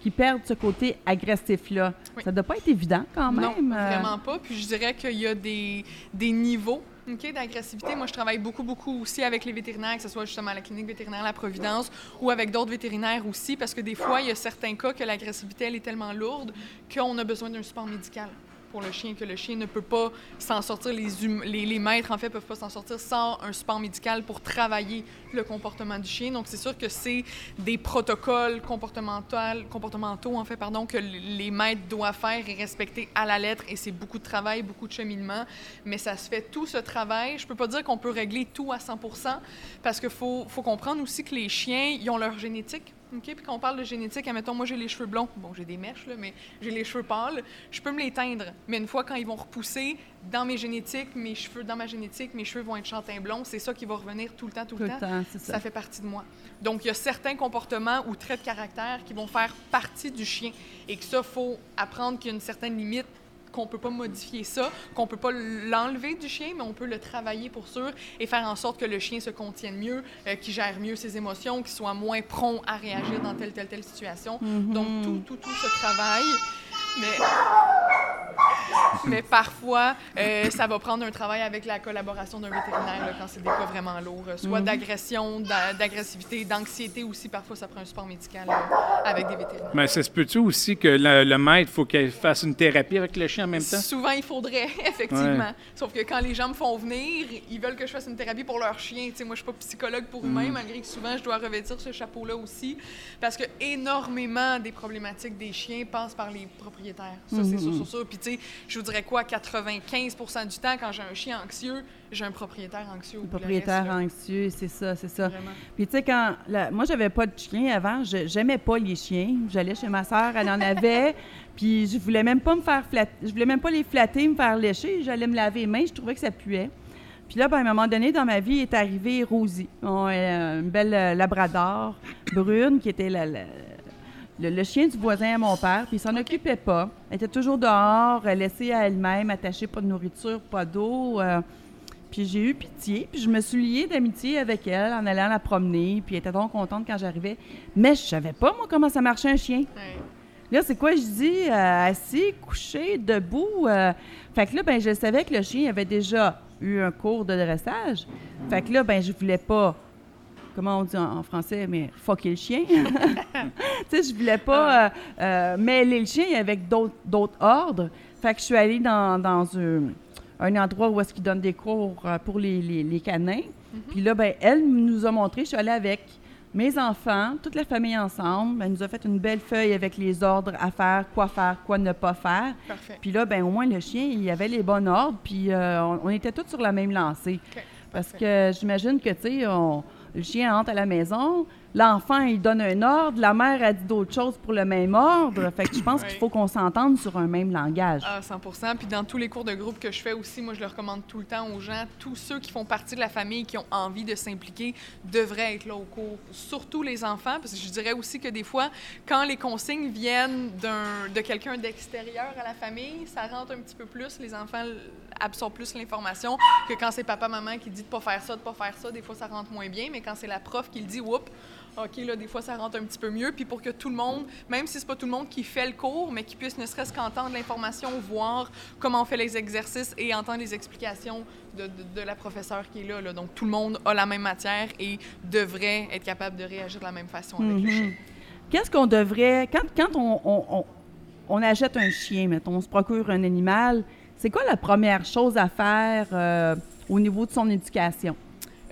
qu'il perde ce côté agressif-là. Oui. Ça ne doit pas être évident quand Non, même. euh. vraiment pas. Puis je dirais qu'il y a des, des niveaux ok, d'agressivité. Moi, je travaille beaucoup, beaucoup aussi avec les vétérinaires, que ce soit justement à la clinique vétérinaire La Providence ou avec d'autres vétérinaires aussi, parce que des fois, il y a certains cas que l'agressivité, elle est tellement lourde qu'on a besoin d'un support médical pour le chien, que le chien ne peut pas s'en sortir, les, hum- les, maîtres, en fait, peuvent pas s'en sortir sans un support médical pour travailler le comportement du chien. Donc, c'est sûr que c'est des protocoles comportementaux, en fait, pardon, que les maîtres doivent faire et respecter à la lettre. Et c'est beaucoup de travail, beaucoup de cheminement. Mais ça se fait tout ce travail. Je peux pas dire qu'on peut régler tout à 100 parce qu'il faut, faut comprendre aussi que les chiens, ils ont leur génétique. OK? Puis quand on parle de génétique, admettons, moi j'ai les cheveux blonds. Bon, j'ai des mèches, là, mais j'ai les cheveux pâles. Je peux me les teindre. Mais une fois quand ils vont repousser, dans mes génétiques, mes cheveux, dans ma génétique, mes cheveux vont être chantin blond. C'est ça qui va revenir tout le temps, tout, Tout le temps. ça. Ça fait partie de moi. Donc, il y a certains comportements ou traits de caractère qui vont faire partie du chien. Et que ça, faut apprendre qu'il y a une certaine limite qu'on peut pas modifier ça, qu'on peut pas l'enlever du chien, mais on peut le travailler pour sûr et faire en sorte que le chien se contienne mieux, euh, qu'il gère mieux ses émotions, qu'il soit moins prompt à réagir dans telle, telle, telle situation. Mhm. Donc, tout, tout, tout ce travail. Mais, mais parfois, euh, ça va prendre un travail avec la collaboration d'un vétérinaire là, quand c'est des cas vraiment lourds, euh, soit Mhm. d'agression, d'a- d'agressivité, d'anxiété aussi. Parfois, ça prend un support médical euh, avec des vétérinaires. Mais ça se peut-tu aussi que le, le maître, faut qu'il fasse une thérapie avec le chien en même temps? Souvent, il faudrait, effectivement. Sauf que quand les gens me font venir, ils veulent que je fasse une thérapie pour leur chien. Tu sais, moi, je suis pas psychologue pour humain, Mm. malgré que souvent, je dois revêtir ce chapeau-là aussi. Parce que énormément des problématiques des chiens passent par les propriétaires. Ça, c'est sûr, sûr, sûr. Puis, tu sais, je vous dirais quoi, 95% du temps, quand j'ai un chien anxieux, j'ai un propriétaire anxieux. au Le bout de la propriétaire reste, anxieux, c'est ça, c'est ça. Vraiment. Puis tu sais, quand la- moi, j'avais pas de chien avant, je j'aimais pas les chiens. J'allais chez ma sœur, elle en avait, puis je voulais même pas me faire flatter, je voulais même pas les flatter, me faire lécher. J'allais me laver les mains, je trouvais que ça puait. Puis là, ben, à un moment donné, dans ma vie, est arrivée Rosie, euh, une belle euh, labrador brune qui était la- la- le, le chien du voisin à mon père, puis il s'en occupait pas. Elle était toujours dehors, euh, laissée à elle-même, attachée, pas de nourriture, pas d'eau. euh, puis j'ai eu pitié, puis je me suis liée d'amitié avec elle en allant la promener, puis elle était donc contente quand j'arrivais. Mais je savais pas, moi, comment ça marchait un chien. Ouais. Là, c'est quoi je dis? Euh, assis, couché, debout. euh. Fait que là, ben, je savais que le chien avait déjà eu un cours de dressage. Fait que là, ben, je voulais pas, comment on dit en, en français, mais fucker le chien. tu sais, je voulais pas euh, euh, mêler le chien avec d'autres ordres. Fait que je suis allée dans, dans un, un endroit où est-ce qu'ils donnent des cours euh, pour les, les- les canins. Puis là, ben, elle nous a montré, je suis allée avec mes enfants, toute la famille ensemble. Elle nous a fait une belle feuille avec les ordres à faire, quoi faire, quoi ne pas faire. Parfait. Puis là, ben au moins, le chien, il avait les bons ordres, puis euh, on, on était tous sur la même lancée. Parce Parfait. que j'imagine que, tu sais, on- le chien entre à la maison, l'enfant, il donne un ordre, la mère a dit d'autres choses pour le même ordre. Fait que je pense Oui. qu'il faut qu'on s'entende sur un même langage. Ah, 100 Puis dans tous les cours de groupe que je fais aussi, moi, je le recommande tout le temps aux gens. Tous ceux qui font partie de la famille, qui ont envie de s'impliquer, devraient être là au cours. Surtout les enfants, parce que je dirais aussi que des fois, quand les consignes viennent d'un- de quelqu'un d'extérieur à la famille, ça rentre un petit peu plus. Les enfants absorbent plus l'information que quand c'est papa-maman qui dit de pas faire ça, de pas faire ça. Des fois, ça rentre moins bien, mais quand c'est la prof qui le dit, whoop, OK, là, des fois, ça rentre un petit peu mieux. Puis pour que tout le monde, même si c'est pas tout le monde qui fait le cours, mais qui puisse ne serait-ce qu'entendre l'information, voir comment on fait les exercices et entendre les explications de, de- de la professeure qui est là, là. Donc, tout le monde a la même matière et devrait être capable de réagir de la même façon avec le Mhm. chien. Qu'est-ce qu'on devrait. Quand, quand on, on- on- on achète un chien, mettons, on se procure un animal, c'est quoi la première chose à faire euh, au niveau de son éducation?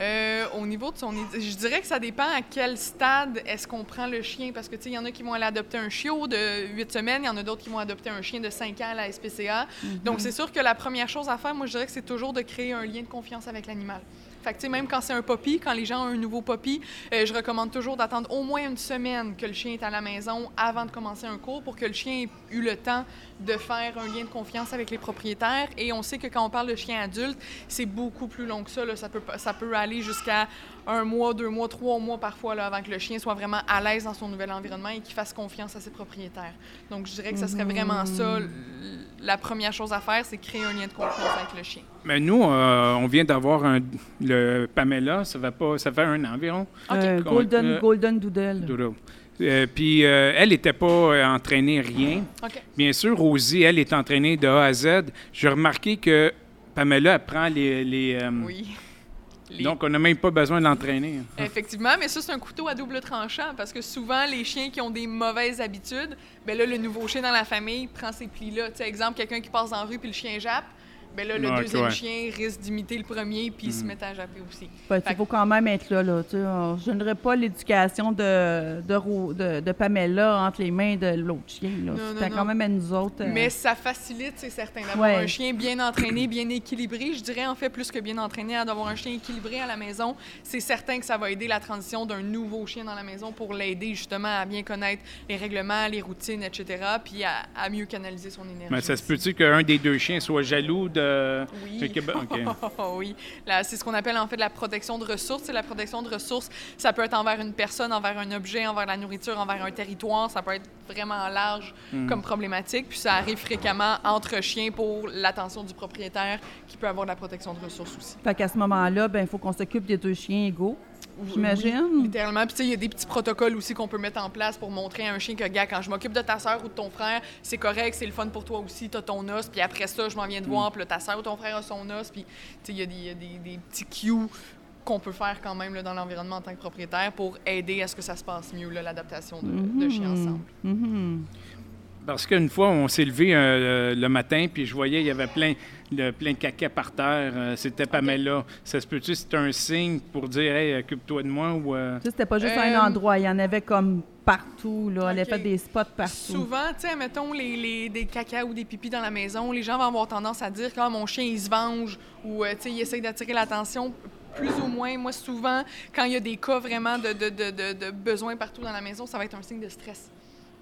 Euh, au niveau de son... Je dirais que ça dépend à quel stade est-ce qu'on prend le chien. Parce que, tu sais, il y en a qui vont aller adopter un chiot de 8 semaines, il y en a d'autres qui vont adopter un chien de 5 ans à la SPCA. Donc, c'est sûr que la première chose à faire, moi, je dirais que c'est toujours de créer un lien de confiance avec l'animal. Fait que, tu sais, même quand c'est un puppy, quand les gens ont un nouveau puppy, euh, je recommande toujours d'attendre au moins une semaine que le chien est à la maison avant de commencer un cours pour que le chien ait eu le temps de faire un lien de confiance avec les propriétaires. Et on sait que quand on parle de chien adulte, c'est beaucoup plus long que ça. là. Ça, peut, ça peut aller jusqu'à un mois, deux mois, trois mois parfois là, avant que le chien soit vraiment à l'aise dans son nouvel environnement et qu'il fasse confiance à ses propriétaires. Donc, je dirais que ce serait vraiment ça. l- La première chose à faire, c'est créer un lien de confiance avec le chien. Mais nous, euh, on vient d'avoir un, le Pamela, ça va pas, ça fait un an environ. OK. Euh, golden, euh, golden Doodle. Euh, puis euh, elle n'était pas euh, entraînée rien. Bien sûr, Rosie, elle est entraînée de A à Z. J'ai remarqué que Pamela elle prend les. les, Oui. Les- Donc, on n'a même pas besoin de l'entraîner. Effectivement, mais ça, c'est un couteau à double tranchant parce que souvent, les chiens qui ont des mauvaises habitudes, ben là, le nouveau chien dans la famille prend ces plis-là. Tu sais, exemple, quelqu'un qui passe en rue puis le chien jappe, ben là, le Ouais, deuxième ouais. chien risque d'imiter le premier puis se mettre à japper aussi. Ben, il faut quand même être là. là tu sais. Je n'aurais pas l'éducation de, de, Ro- de, de Pamela entre les mains de l'autre chien. C'était quand même à nous autres. euh, Mais ça facilite, c'est certain, d'avoir Ouais. un chien bien entraîné, bien équilibré. Je dirais en fait plus que bien entraîné, à d'avoir un chien équilibré à la maison. C'est certain que ça va aider la transition d'un nouveau chien dans la maison pour l'aider justement à bien connaître les règlements, les routines, etc. Puis à, à mieux canaliser son énergie. Mais ça se peut-tu qu'un des deux chiens soit jaloux de. Oui. C'est ce qu'on appelle en fait la protection de ressources. C'est la protection de ressources, ça peut être envers une personne, envers un objet, envers la nourriture, envers un territoire. Ça peut être vraiment large Hmm. comme problématique. Puis ça arrive fréquemment entre chiens pour l'attention du propriétaire qui peut avoir de la protection de ressources aussi. Fait qu'à ce moment-là, ben, il faut qu'on s'occupe des deux chiens égaux. J'imagine. Oui, littéralement. Puis tu sais, il y a des petits protocoles aussi qu'on peut mettre en place pour montrer à un chien que, gars, quand je m'occupe de ta sœur ou de ton frère, c'est correct, c'est le fun pour toi aussi, t'as ton os. Puis après ça, je m'en viens de voir, puis ta sœur ou ton frère a son os. Puis tu sais, il y a des, il y a des- des petits cues qu'on peut faire quand même là, dans l'environnement en tant que propriétaire pour aider à ce que ça se passe mieux, l'adaptation de, de chiens ensemble. Mhm. Parce qu'une fois, on s'est levé euh, le matin, puis je voyais, il y avait plein, le, plein de caca par terre. Euh, C'était Pamela. Ça se peut-tu, c'est un signe pour dire, hey, occupe-toi de moi ou. euh, Ça, c'était pas juste Euh, un endroit. Il y en avait comme partout. Là. Elle a Ok. fait des spots partout. Souvent, tu sais, mettons les, les- des caca ou des pipis dans la maison, les gens vont avoir tendance à dire Ah, mon chien, il se venge ou, euh, tu sais, il essaye d'attirer l'attention. Plus ou moins, moi, souvent, quand il y a des cas vraiment de, de, de, de, de besoin partout dans la maison, ça va être un signe de stress.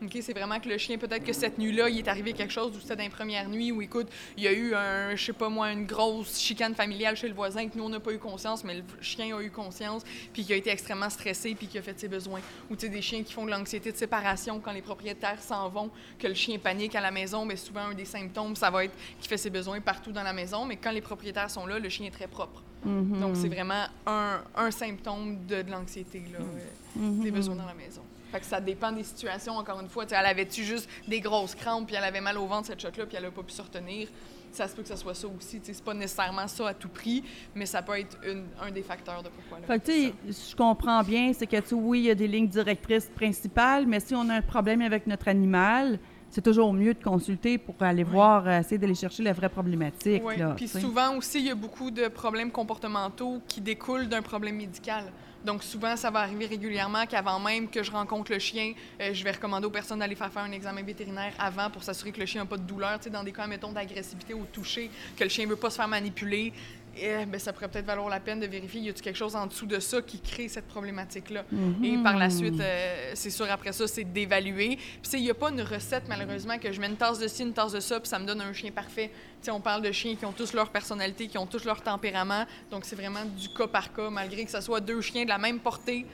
OK, c'est vraiment que le chien, peut-être que cette nuit-là, il est arrivé quelque chose, ou c'était dans les premières nuits, où, écoute, il y a eu un, je sais pas moi, une grosse chicane familiale chez le voisin que nous, on n'a pas eu conscience, mais le chien a eu conscience, puis qui a été extrêmement stressé, puis qui a fait ses besoins. Ou, tu sais, des chiens qui font de l'anxiété de séparation quand les propriétaires s'en vont, que le chien panique à la maison, mais souvent, un des symptômes, ça va être qu'il fait ses besoins partout dans la maison, mais quand les propriétaires sont là, le chien est très propre. Mhm. Donc, c'est vraiment un, un symptôme de, de l'anxiété, là, euh, Mhm. des besoins dans la maison. Fait que ça dépend des situations, encore une fois. Tu sais, elle avait-tu juste des grosses crampes, puis elle avait mal au ventre, cette choc-là, puis elle n'a pas pu se retenir? Ça se peut que ce soit ça aussi. C'est pas nécessairement ça à tout prix, mais ça peut être une- un des facteurs de pourquoi Fait que, tu sais, je comprends bien, c'est que, oui, il y a des lignes directrices principales, mais si on a un problème avec notre animal, c'est toujours mieux de consulter pour aller voir, euh, essayer d'aller chercher la vraie problématique. Oui, là, puis souvent aussi, il y a beaucoup de problèmes comportementaux qui découlent d'un problème médical. Donc souvent, ça va arriver régulièrement qu'avant même que je rencontre le chien, euh, je vais recommander aux personnes d'aller faire faire un examen vétérinaire avant pour s'assurer que le chien n'a pas de douleur. Tu sais, dans des cas, mettons, d'agressivité au toucher, que le chien ne veut pas se faire manipuler, eh, ben, ça pourrait peut-être valoir la peine de vérifier y a-t-il quelque chose en dessous de ça qui crée cette problématique-là? Et par la suite, euh, c'est sûr, après ça, c'est d'évaluer. Puis, il n'y a pas une recette, malheureusement, que je mets une tasse de ci, une tasse de ça, puis ça me donne un chien parfait. Tu sais, on parle de chiens qui ont tous leur personnalité, qui ont tous leur tempérament. Donc, c'est vraiment du cas par cas. Malgré que ce soit deux chiens de la même portée,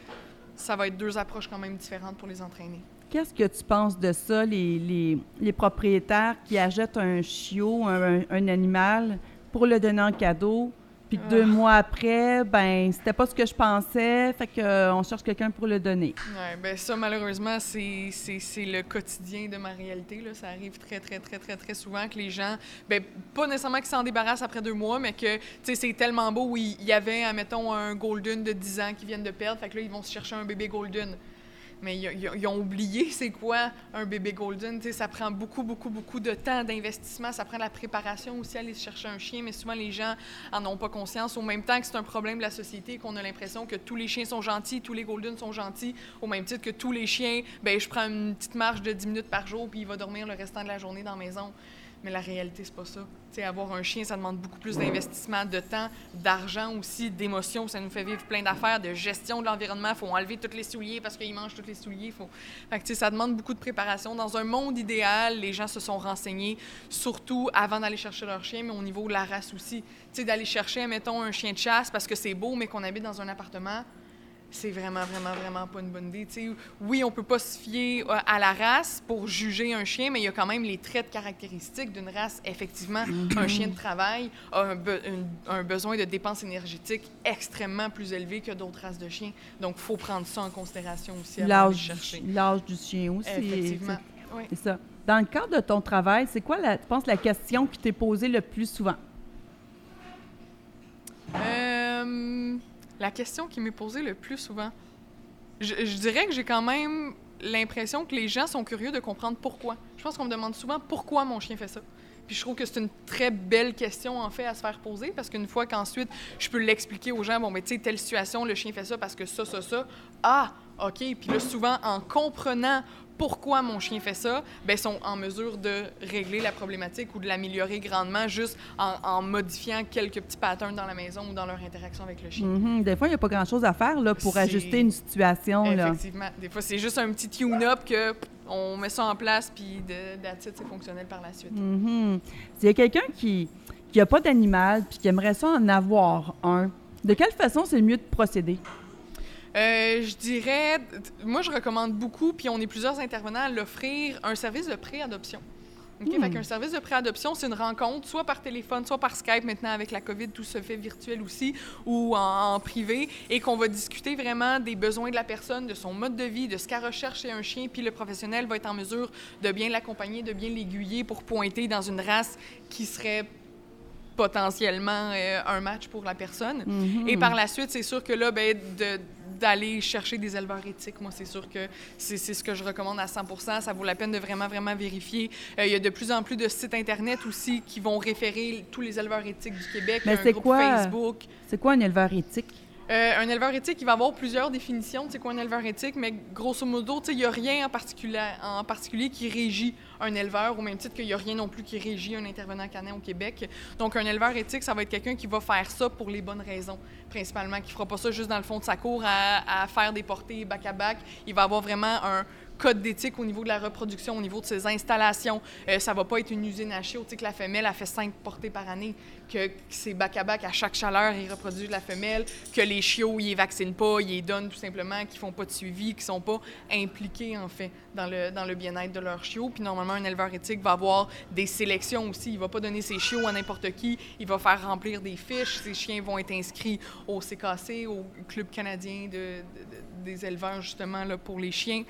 ça va être deux approches quand même différentes pour les entraîner. Qu'est-ce que tu penses de ça, les, les, les propriétaires qui achètent un chiot, un, un animal, pour le donner en cadeau, puis deux Ah. mois après, ben c'était pas ce que je pensais, fait qu'on cherche quelqu'un pour le donner. Ouais, ben ça, malheureusement, c'est le quotidien de ma réalité. Là. Ça arrive très, très, très, très, très souvent que les gens, ben, pas nécessairement qu'ils s'en débarrassent après deux mois, mais que, tu sais, c'est tellement beau où il y avait, admettons, un golden de 10 ans qui viennent de perdre, fait que là, ils vont se chercher un bébé golden. Mais ils, ont oublié c'est quoi un bébé golden. Ça prend beaucoup, beaucoup, beaucoup de temps d'investissement. Ça prend la préparation aussi aller chercher un chien, mais souvent les gens en ont pas conscience. Au même temps que c'est un problème de la société, qu'on a l'impression que tous les chiens sont gentils, tous les golden sont gentils, au même titre que tous les chiens, ben je prends une petite marche de 10 minutes par jour puis il va dormir le restant de la journée dans la maison. Mais la réalité, c'est pas ça. Avoir un chien, ça demande beaucoup plus d'investissement, de temps, d'argent aussi, d'émotions. Ça nous fait vivre plein d'affaires, de gestion de l'environnement. Il faut enlever tous les souliers parce qu'il mange tous les souliers. Faut... Fait ça demande beaucoup de préparation. Dans un monde idéal, les gens se sont renseignés, surtout avant d'aller chercher leur chien, mais au niveau de la race aussi. D'aller chercher, mettons, un chien de chasse parce que c'est beau, mais qu'on habite dans un appartement c'est vraiment, vraiment, vraiment pas une bonne idée. Oui, on peut pas se fier euh, à la race pour juger un chien, mais il y a quand même les traits de caractéristiques d'une race. Effectivement, un chien de travail a un, be- une- un besoin de dépenses énergétiques extrêmement plus élevé que d'autres races de chiens. Donc, il faut prendre ça en considération aussi avant L'âge chercher. du- l'âge du chien aussi. Effectivement. c'est- Oui. C'est ça. Dans le cadre de ton travail, c'est quoi, la, tu penses, la question qui t'est posée le plus souvent? Euh, la question qui m'est posée le plus souvent, je, je dirais que j'ai quand même l'impression que les gens sont curieux de comprendre pourquoi. Je pense qu'on me demande souvent pourquoi mon chien fait ça. Puis je trouve que c'est une très belle question, en fait, à se faire poser, parce qu'une fois qu'ensuite, je peux l'expliquer aux gens, bon, mais tu sais, telle situation, le chien fait ça parce que ça, ça, ça. Ah, OK. Puis là, souvent, en comprenant pourquoi mon chien fait ça, ben, sont en mesure de régler la problématique ou de l'améliorer grandement juste en, modifiant quelques petits patterns dans la maison ou dans leur interaction avec le chien. Mm-hmm. Des fois, il n'y a pas grand-chose à faire là, pour ajuster une situation. Effectivement. Des fois, c'est juste un petit tune-up que on met ça en place, puis d'attitude, c'est fonctionnel par la suite. Mm-hmm. S'il y a quelqu'un qui n'a pas d'animal puis qui aimerait ça en avoir un, de quelle façon c'est mieux de procéder? Euh, je dirais, moi, je recommande beaucoup, puis on est plusieurs intervenants à l'offrir, un service de pré-adoption. Okay? Fait hmm. qu'un service de pré-adoption, c'est une rencontre, soit par téléphone, soit par Skype. Maintenant, avec la COVID, tout se fait virtuel aussi, ou en, privé, et qu'on va discuter vraiment des besoins de la personne, de son mode de vie, de ce qu'elle recherche chez un chien, puis le professionnel va être en mesure de bien l'accompagner, de bien l'aiguiller pour pointer dans une race qui serait potentiellement euh, un match pour la personne. Mm-hmm. Et par la suite, c'est sûr que là, ben, de, d'aller chercher des éleveurs éthiques. Moi, c'est sûr que c'est ce que je recommande à 100% Ça vaut la peine de vraiment, vraiment vérifier. Euh, il y a de plus en plus de sites Internet aussi qui vont référer tous les éleveurs éthiques du Québec. Mais c'est quoi, Facebook. C'est quoi un éleveur éthique? Euh, un éleveur éthique, il va avoir plusieurs définitions de c'est quoi un éleveur éthique, mais grosso modo, il n'y a rien en particulier, en particulier qui régit un éleveur, au même titre qu'il n'y a rien non plus qui régit un intervenant canin au Québec. Donc, un éleveur éthique, ça va être quelqu'un qui va faire ça pour les bonnes raisons, principalement, qui ne fera pas ça juste dans le fond de sa cour à, à faire des portées back-à-back. Il va avoir vraiment un, code d'éthique au niveau de la reproduction, au niveau de ses installations. Euh, ça va pas être une usine à chiots, que la femelle a fait cinq portées par année, que, c'est bac-à-bac à chaque chaleur, ils reproduisent la femelle, que les chiots, ils les vaccinent pas, ils les donnent tout simplement, qu'ils font pas de suivi, qu'ils sont pas impliqués, en fait, dans le, dans le bien-être de leurs chiots. Puis normalement, un éleveur éthique va avoir des sélections aussi. Il va pas donner ses chiots à n'importe qui. Il va faire remplir des fiches. Ces chiens vont être inscrits au CKC, au Club canadien de des éleveurs, justement, là, pour les chiens.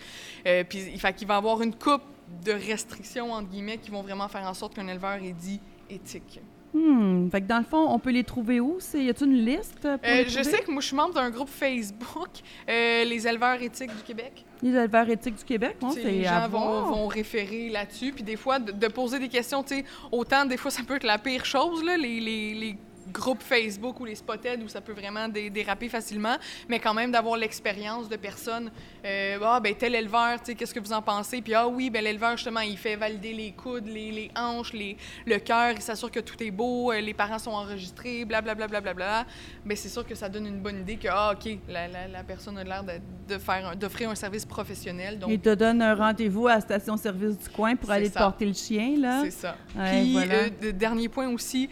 Euh, puis il qu'il va y avoir une coupe de restrictions, entre guillemets, qui vont vraiment faire en sorte qu'un éleveur est dit éthique. Hmm. Fait que dans le fond, on peut les trouver où? Y a-t-il une liste? Pour euh, je sais que moi, je suis membre d'un groupe Facebook, euh, Les éleveurs éthiques du Québec. Les éleveurs éthiques du Québec, c'est Les gens vont, vont, référer là-dessus. Puis des fois, de, poser des questions, tu sais, autant des fois, ça peut être la pire chose, là, les, les, les groupe Facebook ou les spotheads où ça peut vraiment déraper facilement, mais quand même d'avoir l'expérience de personnes. Euh, ah, ben tel éleveur, qu'est-ce que vous en pensez? Puis ah oui, ben l'éleveur, justement, il fait valider les coudes, les, les hanches, les, le cœur, il s'assure que tout est beau, euh, les parents sont enregistrés, blablabla. Bla, bla, bla, bla, Ben c'est sûr que ça donne une bonne idée que, ah, OK, la, la, personne a l'air de, de faire d'offrir un service professionnel. Donc... Il te donne un rendez-vous à la station-service du coin pour aller porter le chien, là. C'est ça. Puis, euh, dernier point aussi,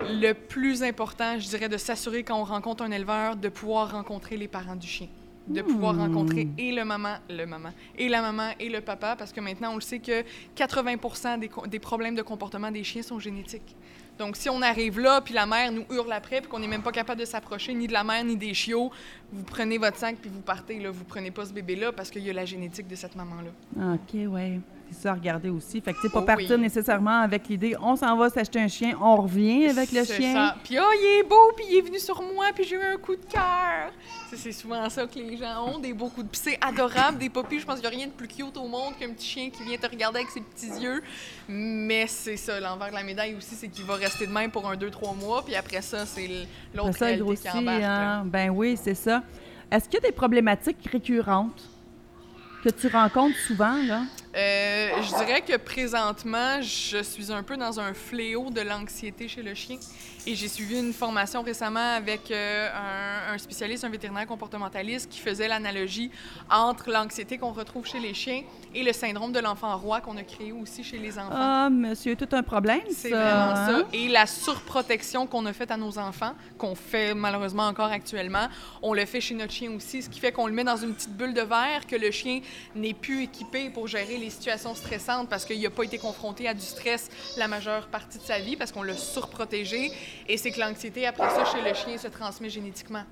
le plus important, je dirais, de s'assurer quand on rencontre un éleveur, de pouvoir rencontrer les parents du chien de pouvoir hmm. rencontrer et le maman, le maman, et la maman et le papa, parce que maintenant, on le sait que 80 des, des problèmes de comportement des chiens sont génétiques. Donc, si on arrive là, puis la mère nous hurle après, puis qu'on n'est même pas capable de s'approcher ni de la mère ni des chiots, vous prenez votre sac puis vous partez. Là. Vous prenez pas ce bébé-là parce qu'il y a la génétique de cette maman-là. OK, ouais ça à regarder aussi. Fait que, tu pas oh partir nécessairement avec l'idée, on s'en va s'acheter un chien, on revient avec le chien. Ça. Puis, oh, il est beau, puis il est venu sur moi, puis j'ai eu un coup de cœur. C'est souvent ça que les gens ont, des beaux coups de. Puis c'est adorable, des poppies. Je pense qu'il n'y a rien de plus cute au monde qu'un petit chien qui vient te regarder avec ses petits yeux. Mais c'est ça, l'envers de la médaille aussi, c'est qu'il va rester de même pour un, deux, trois mois, puis après ça, c'est l'autre réalité qui embarque. Hein? Ben oui, c'est ça. Est-ce qu'il y a des problématiques récurrentes que tu rencontres souvent, là? Je dirais que présentement, je suis un peu dans un fléau de l'anxiété chez le chien. Et j'ai suivi une formation récemment avec euh, un, spécialiste, un vétérinaire comportementaliste, qui faisait l'analogie entre l'anxiété qu'on retrouve chez les chiens et le syndrome de l'enfant roi qu'on a créé aussi chez les enfants. Ah, monsieur, tout un problème, C'est vraiment ça. Et la surprotection qu'on a faite à nos enfants, qu'on fait malheureusement encore actuellement, on le fait chez notre chien aussi, ce qui fait qu'on le met dans une petite bulle de verre, que le chien n'est plus équipé pour gérer les situations stressantes parce qu'il n'a pas été confronté à du stress la majeure partie de sa vie, parce qu'on l'a surprotégé. Et c'est que l'anxiété, après ça, chez le chien, se transmet génétiquement.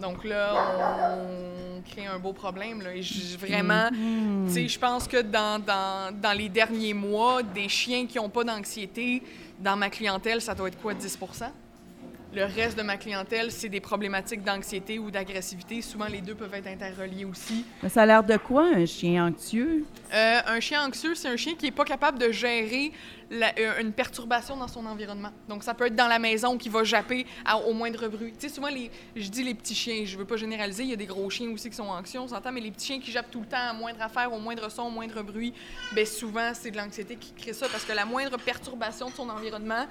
Donc là, on crée un beau problème. Là. Et vraiment, mm-hmm. tu sais, je pense que dans, dans, dans, les derniers mois, des chiens qui n'ont pas d'anxiété, dans ma clientèle, ça doit être quoi, 10 Le reste de ma clientèle, c'est des problématiques d'anxiété ou d'agressivité. Souvent, les deux peuvent être interreliés aussi. Mais ça a l'air de quoi, un chien anxieux? Euh, un chien anxieux, c'est un chien qui n'est pas capable de gérer euh, une perturbation dans son environnement. Donc, ça peut être dans la maison qui va japper au moindre bruit. Tu sais, souvent, les, je dis les petits chiens, je veux pas généraliser, il y a des gros chiens aussi qui sont anxieux, on s'entend, mais les petits chiens qui jappent tout le temps à moindre affaire, au moindre son, au moindre bruit, bien souvent, c'est de l'anxiété qui crée ça parce que la moindre perturbation de son environnement,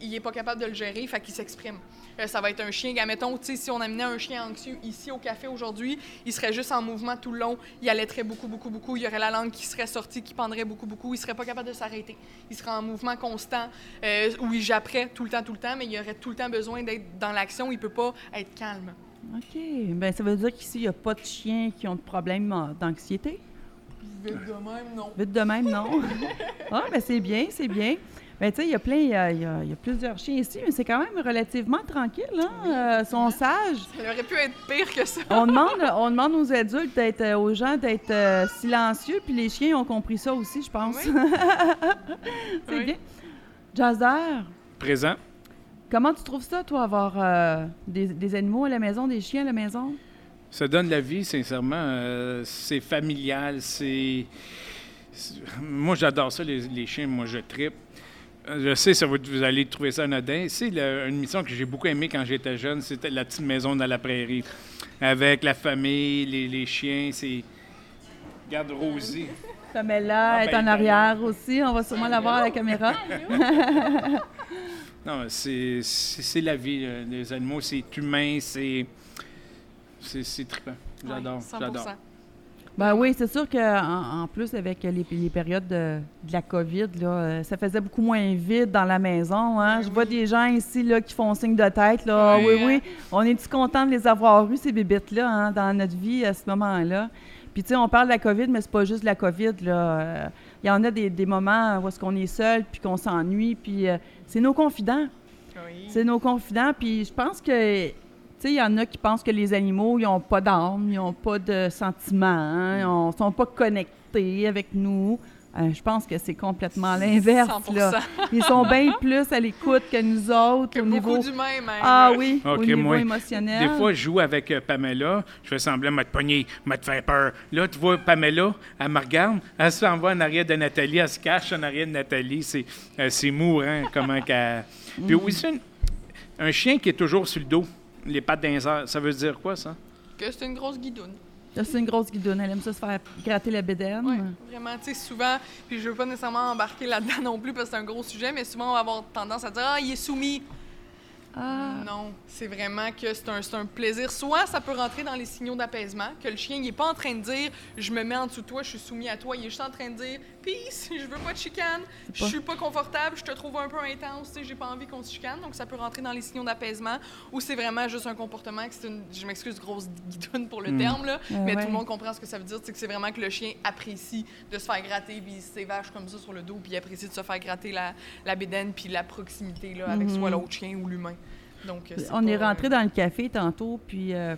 il n'est pas capable de le gérer, fait qu'il s'exprime. Euh, ça va être un chien, admettons, tu sais, si on amenait un chien anxieux ici au café aujourd'hui, il serait juste en mouvement tout le long, il allaiterait beaucoup, beaucoup, beaucoup, il y aurait la langue qui serait sortie, qui pendrait beaucoup, beaucoup, il serait pas capable de s'arrêter. Il serait en mouvement constant, euh, où il japperait tout le temps, tout le temps, mais il aurait tout le temps besoin d'être dans l'action, il peut pas être calme. OK. Ben ça veut dire qu'ici, il n'y a pas de chiens qui ont de problèmes euh, d'anxiété? Vite de même, non. Vite de même, non? ah, ben c'est bien, c'est bien. Ben, tu sais, il y a plein, il y a, il y a- il y a plusieurs chiens ici, mais c'est quand même relativement tranquille, hein? Euh, ils sont sages. Ça aurait pu être pire que ça. On demande, on demande aux adultes d'être, euh, aux gens d'être euh, silencieux, puis les chiens ont compris ça aussi, je pense. Oui. c'est Oui. bien. Jazzer, Présent. comment tu trouves ça, toi, avoir euh, des, des animaux à la maison, des chiens à la maison? Ça donne la vie, sincèrement. Euh, c'est familial, c'est... c'est- Moi, j'adore ça, les, les chiens. Moi, je tripe. Je sais, ça vous allez trouver ça anodin. C'est le- une mission que j'ai beaucoup aimée quand j'étais jeune. C'était la petite maison dans la prairie. Avec la famille, les, les chiens, c'est... Regarde Rosie. Pamela Ah, est ben, en arrière aussi. On va sûrement la voir à la caméra. Non, c'est c'est- c'est la vie, euh, les animaux. C'est humain, c'est... C'est c'est trippant. J'adore, Ouais, 100%. j'adore. Ben oui, c'est sûr qu'en en plus, avec les, les périodes de, de la COVID, là, euh, ça faisait beaucoup moins vide dans la maison. Hein? Ben Je vois oui. des gens ici là, qui font signe de tête. Là. Oui, oui, oui. On est-tu content de les avoir eus, ces bébites-là, hein, dans notre vie à ce moment-là? Puis, tu sais, on parle de la COVID, mais c'est pas juste de la COVID. là. Euh, Il y en a des, des moments où est-ce qu'on est seul, puis qu'on s'ennuie, puis euh, c'est nos confidents. Oui. C'est nos confidents, puis je pense que, il y en a qui pensent que les animaux, ils n'ont pas d'âme, ils n'ont pas de sentiments, hein, ils sont pas connectés avec nous. Euh, je pense que c'est complètement l'inverse, là. 100%. Ils sont bien plus à l'écoute que nous autres Que au beaucoup niveau... d'humains, même. Ah oui, Ok, au niveau moi, émotionnel. Des fois, je joue avec euh, Pamela, je fais semblant de me te pogner, me te faire peur. Là, tu vois, Pamela, elle me regarde, elle s'en va en arrière de Nathalie, elle se cache en arrière de Nathalie. C'est euh, c'est mourant, comment qu'elle... Puis aussi, une- un chien qui est toujours sur le dos, les pattes d'un ça veut dire quoi, ça? Que c'est une grosse guidoune. C'est une grosse guidoune, elle aime ça se faire gratter la bédaine. Oui, vraiment, tu sais, souvent, puis je veux pas nécessairement embarquer là-dedans non plus parce que c'est un gros sujet, mais souvent on va avoir tendance à dire Ah, il est soumis. Ah, Non, c'est vraiment que c'est un, c'est un plaisir. Soit ça peut rentrer dans les signaux d'apaisement, que le chien, il est pas en train de dire je me mets en dessous de toi, je suis soumis à toi, il est juste en train de dire peace, je veux pas de chicane, je suis pas confortable, je te trouve un peu intense, j'ai pas envie qu'on se chicane. Donc ça peut rentrer dans les signaux d'apaisement ou c'est vraiment juste un comportement que c'est une, je m'excuse, grosse guidoune pour le Mm. terme, là, mais ouais. tout le monde comprend ce que ça veut dire, c'est que c'est vraiment que le chien apprécie de se faire gratter, puis il s'évache comme ça sur le dos, puis il apprécie de se faire gratter la, la bédaine, puis la proximité là, avec Mhm. soit l'autre chien ou l'humain. Donc, euh, On est pas, euh, rentré dans le café tantôt, puis euh,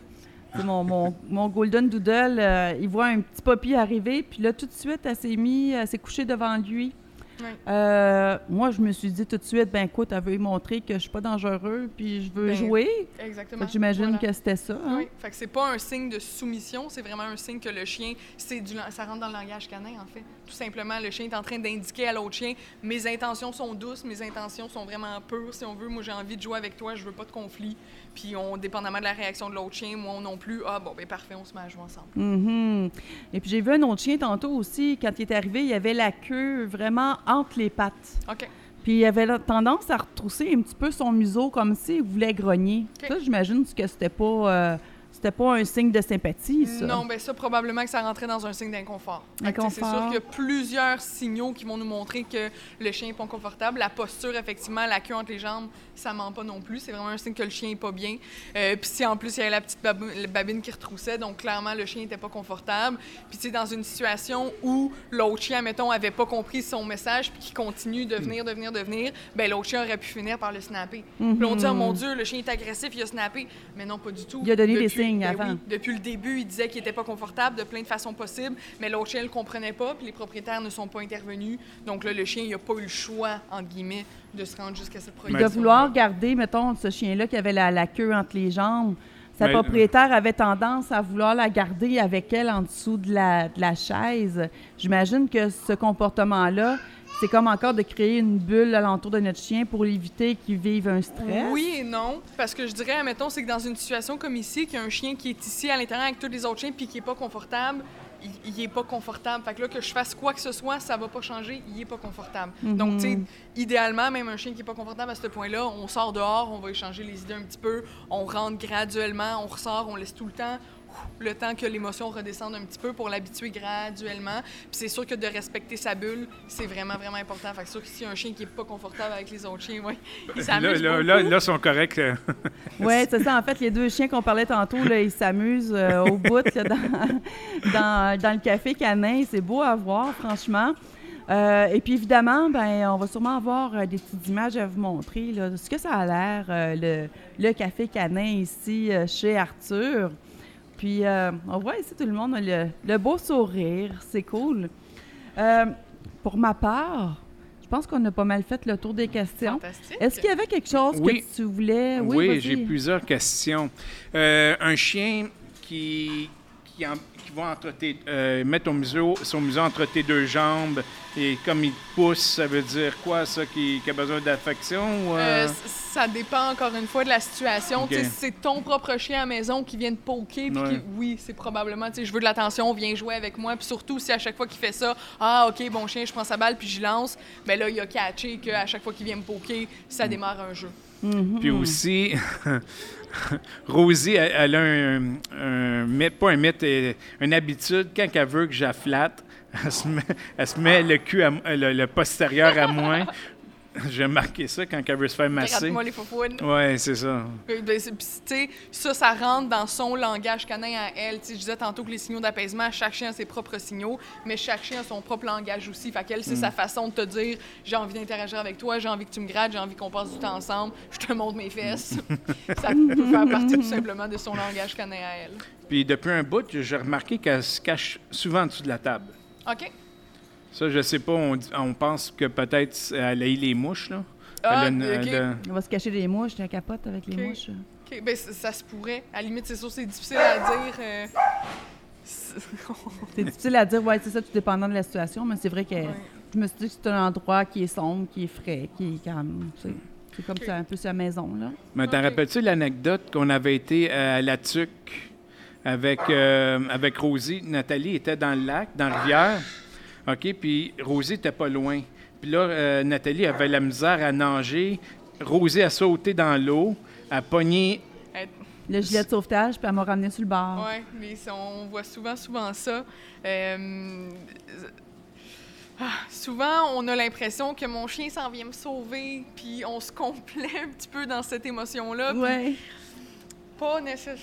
mon, mon, mon Golden Doodle, euh, il voit un petit poppy arriver, puis là, tout de suite, elle s'est mise, elle s'est couchée devant lui. Euh, moi, je me suis dit tout de suite, ben écoute, elle veut lui montrer que je suis pas dangereux, puis je veux Ben, jouer. Exactement. J'imagine Voilà. que c'était ça. hein? Oui, fait que c'est pas un signe de soumission, c'est vraiment un signe que le chien, c'est du, ça rentre dans le langage canin en fait. Tout simplement, le chien est en train d'indiquer à l'autre chien, mes intentions sont douces, mes intentions sont vraiment pures. Si on veut, moi j'ai envie de jouer avec toi, je veux pas de conflit. Puis on, dépendamment de la réaction de l'autre chien, moi non plus. Ah bon, ben parfait, on se met à jouer ensemble. Mhm. Et puis j'ai vu un autre chien tantôt aussi. Quand il est arrivé, il avait la queue vraiment entre les pattes. Ok. Puis il avait la tendance à retrousser un petit peu son museau comme s'il voulait grogner. Ça, j'imagine que c'était pas, euh, c'était pas un signe de sympathie, ça. Non, ben ça, probablement que ça rentrait dans un signe d'inconfort. Sais, C'est sûr Inconfort. qu'il y a plusieurs signaux qui vont nous montrer que le chien n'est pas confortable. La posture, effectivement, la queue entre les jambes, ça ment pas non plus. C'est vraiment un signe que le chien n'est pas bien. Euh, Puis si en plus, il y avait la petite la babine qui retroussait, donc clairement, le chien n'était pas confortable. Puis sais, dans une situation où l'autre chien, mettons, avait pas compris son message, puis qui continue de venir, de venir, de venir, ben l'autre chien aurait pu finir par le snapper. Puis on dit, oh mon Dieu, le chien est agressif, il a snappé. Mais non, pas du tout. Il a donné des Depuis- signes Ben avant. oui, depuis le début, il disait qu'il n'était pas confortable de plein de façons possibles, mais l'autre chien ne le comprenait pas, puis les propriétaires ne sont pas intervenus. Donc là, le chien, il n'a pas eu le choix, entre guillemets, de se rendre jusqu'à cette prohibition. de vouloir garder, mettons, ce chien-là qui avait la, la queue entre les jambes, sa Ben, propriétaire avait tendance à vouloir la garder avec elle en dessous de la, de la chaise. J'imagine que ce comportement-là, c'est comme encore de créer une bulle alentour de notre chien pour éviter qu'il vive un stress? Oui et non, parce que je dirais, mettons, c'est que dans une situation comme ici, qu'il y a un chien qui est ici à l'intérieur avec tous les autres chiens puis qui est pas confortable, il, il est pas confortable. Fait que là, que je fasse quoi que ce soit, ça va pas changer, il est pas confortable. Donc, tu sais, idéalement, même un chien qui est pas confortable à ce point-là, on sort dehors, on va échanger les idées un petit peu, on rentre graduellement, on ressort, on laisse tout le temps le temps que l'émotion redescende un petit peu pour l'habituer graduellement. Puis c'est sûr que de respecter sa bulle, c'est vraiment, vraiment important. Fait que c'est sûr que si un chien qui est pas confortable avec les autres chiens, ouais, il Là, s'amuse là, là, là, ils sont corrects. Oui, c'est ça. En fait, les deux chiens qu'on parlait tantôt, là, ils s'amusent euh, au bout là, dans, dans, dans le café canin. C'est beau à voir, franchement. Euh, et puis évidemment, ben, on va sûrement avoir euh, des petites images à vous montrer. Là, ce que ça a l'air, euh, le, le café canin ici euh, chez Arthur. Puis euh, on voit ici tout le monde a le, le beau sourire. C'est cool. Euh, pour ma part, je pense qu'on a pas mal fait le tour des questions. Fantastique. Est-ce qu'il y avait quelque chose Oui. que tu voulais? Oui, vas-y. j'ai plusieurs questions. Euh, un chien qui, qui, en- entre tes, euh, ton museau, son museau entre tes deux jambes et comme il pousse, ça veut dire quoi, ça, qui, qui a besoin d'affection? ou, euh? Euh, ça dépend encore une fois de la situation. C'est ton propre chien à la maison qui vient te poker, puis Ouais. qui- oui, c'est probablement, tu sais, je veux de l'attention, viens jouer avec moi. Puis surtout si à chaque fois qu'il fait ça, ah, ok, bon chien, je prends sa balle puis je lance, ben là, il a catché qu'à chaque fois qu'il vient me poker, ça démarre un jeu. Puis aussi, Rosie, elle, a un, mythe, pas un mythe, euh, une habitude, quand elle veut que je la flatte, elle se met, elle se met le cul, le, le postérieur à moi. J'ai remarqué ça quand elle veut se faire masser. Regarde-moi les faufouines. Ouais, c'est ça. Euh, ben, puis, tu sais, ça, ça rentre dans son langage canin à elle. Tu sais, je disais tantôt que les signaux d'apaisement, chaque chien a ses propres signaux, mais chaque chien a son propre langage aussi. Fait qu'elle, c'est sa façon de te dire j'ai envie d'interagir avec toi, j'ai envie que tu me grattes, j'ai envie qu'on passe du temps ensemble, je te montre mes fesses. ça peut faire partie tout simplement de son langage canin à elle. Puis depuis un bout, j'ai remarqué qu'elle se cache souvent en dessous de la table. OK? Ça, je sais pas, on, dit- on pense que peut-être elle a eu les mouches, là. Ah, Elle a une- ok. elle a- On va se cacher des mouches, la capote avec les mouches. OK, ben ça, ça se pourrait. À la limite, c'est sûr, c'est difficile à dire. euh, c'est- difficile à dire, ouais, c'est ça, tout dépendant de la situation, mais c'est vrai que Ouais. je me suis dit que c'est un endroit qui est sombre, qui est frais, qui est calme. tu sais. C'est comme ça, un peu sa maison, là. Mais t'en rappelles-tu l'anecdote qu'on avait été à la Tuque avec, euh, avec Rosie? Nathalie était dans le lac, dans la rivière. OK, puis Rosie était pas loin. Puis là, euh, Nathalie avait la misère à nager. Rosie a sauté dans l'eau, a pogné. Le gilet de sauvetage, puis elle m'a ramené sur le bord. Oui, mais on voit souvent, souvent ça. Euh, ah, souvent, on a l'impression que mon chien s'en vient me sauver, puis on se complaît un petit peu dans cette émotion-là. puis Ouais. Pas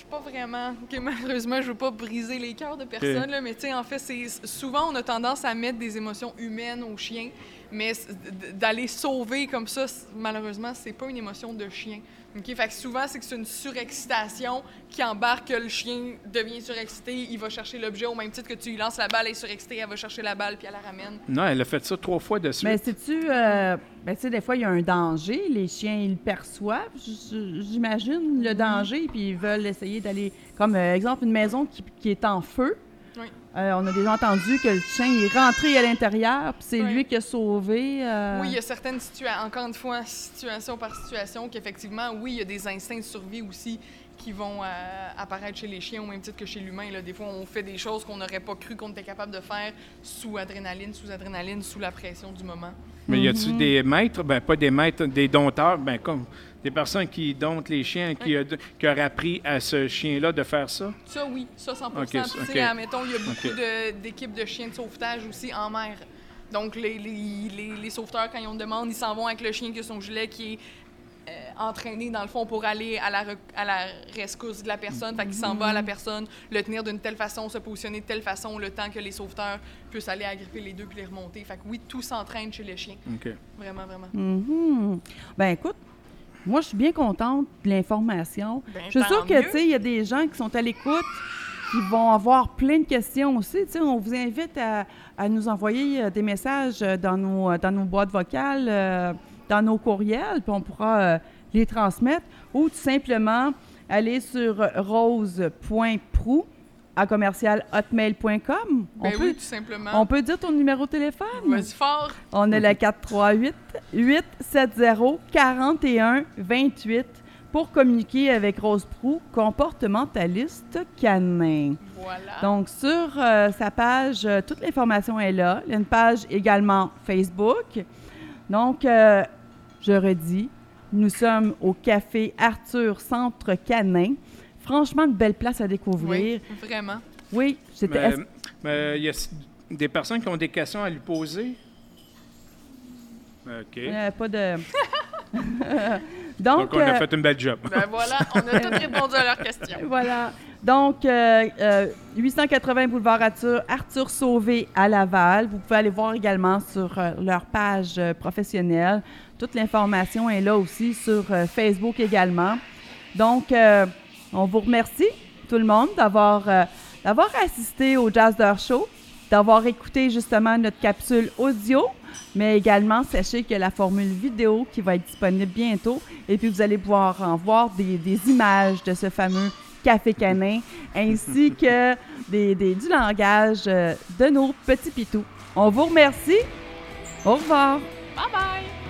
pas vraiment. malheureusement, je veux pas briser les cœurs de personne, là, mais tu sais, en fait, c'est souvent on a tendance à mettre des émotions humaines aux chiens, mais d'aller sauver comme ça, malheureusement, c'est pas une émotion de chien. Ok, Fait que souvent, c'est que c'est une surexcitation qui embarque que le chien devient surexcité, il va chercher l'objet au même titre que tu lui lances la balle, elle est surexcitée, elle va chercher la balle puis elle la ramène. Non, elle a fait ça trois fois de suite. Mais sais-tu, euh, ben, tu sais, des fois, il y a un danger. Les chiens, ils le perçoivent, j'imagine, le danger, puis ils veulent essayer d'aller. Comme, euh, exemple, une maison qui, qui est en feu. Oui. Euh, on a déjà entendu que le chien est rentré à l'intérieur, puis c'est Oui. lui qui a sauvé. euh, Oui, il y a certaines situations, encore une fois, situation par situation, qu'effectivement, oui, il y a des instincts de survie aussi qui vont euh, apparaître chez les chiens au même titre que chez l'humain. là. Des fois, on fait des choses qu'on n'aurait pas cru qu'on était capable de faire sous adrénaline, sous adrénaline, sous la pression du moment. Mais y a-tu des maîtres, ben pas des maîtres, des dompteurs, ben comme des personnes qui domptent les chiens, qui, a- qui auraient appris à ce chien-là de faire ça? Ça, oui, ça 100 Ok, Puis, ça, tu sais, ok. admettons, il y a beaucoup d'équipes de, chiens de sauvetage aussi en mer. Donc, les, les, les- les sauveteurs, quand ils ont demande, ils s'en vont avec le chien qui a son gilet qui est euh, entraîné, dans le fond, pour aller à la, à la rescousse de la personne. Fait qu'il s'en va à la personne, le tenir d'une telle façon, se positionner de telle façon, le temps que les sauveteurs puissent aller agripper les deux puis les remonter. Fait que oui, tout s'entraîne chez les chiens. OK. Vraiment, vraiment. Mhm. Ben écoute, moi, je suis bien contente de l'information. Ben, je suis sûre que, tu sais, il y a des gens qui sont à l'écoute qui vont avoir plein de questions aussi. Tu sais, on vous invite à, à nous envoyer euh, des messages euh, dans nos, euh, dans nos boîtes vocales, euh, dans nos courriels, puis on pourra euh, les transmettre. Ou tout simplement aller sur rose.prou à commercial hotmail.com. On, Ben peut, oui, tout simplement. on peut dire ton numéro de téléphone? Vas-y fort. On a le 438 870 41 28 pour communiquer avec Rose Prou, comportementaliste canin. Voilà. Donc, sur euh, sa page, euh, toute l'information est là. Il y a une page également Facebook. Donc, euh, je redis, nous sommes au Café Arthur Centre Canin. Franchement, une belle place à découvrir. oui, vraiment. Oui, c'était... Il y a des personnes qui ont des questions à lui poser? OK. il n'y avait pas de... Donc, Donc, on a euh, fait une belle job. Ben voilà, on a tout répondu à leurs questions. Voilà. Donc, euh, euh, 880 boulevard Arthur, Arthur Sauvé à Laval. Vous pouvez aller voir également sur euh, leur page euh, professionnelle. Toute l'information est là aussi sur euh, Facebook également. Donc, euh, on vous remercie, tout le monde, d'avoir euh, d'avoir assisté au Jazz D'Heure Show, d'avoir écouté justement notre capsule audio, mais également, sachez qu'il y a la formule vidéo qui va être disponible bientôt. Et puis, vous allez pouvoir en voir des, des images de ce fameux café canin, ainsi que des, des- du langage euh, de nos petits pitous. On vous remercie. Au revoir. Bye bye!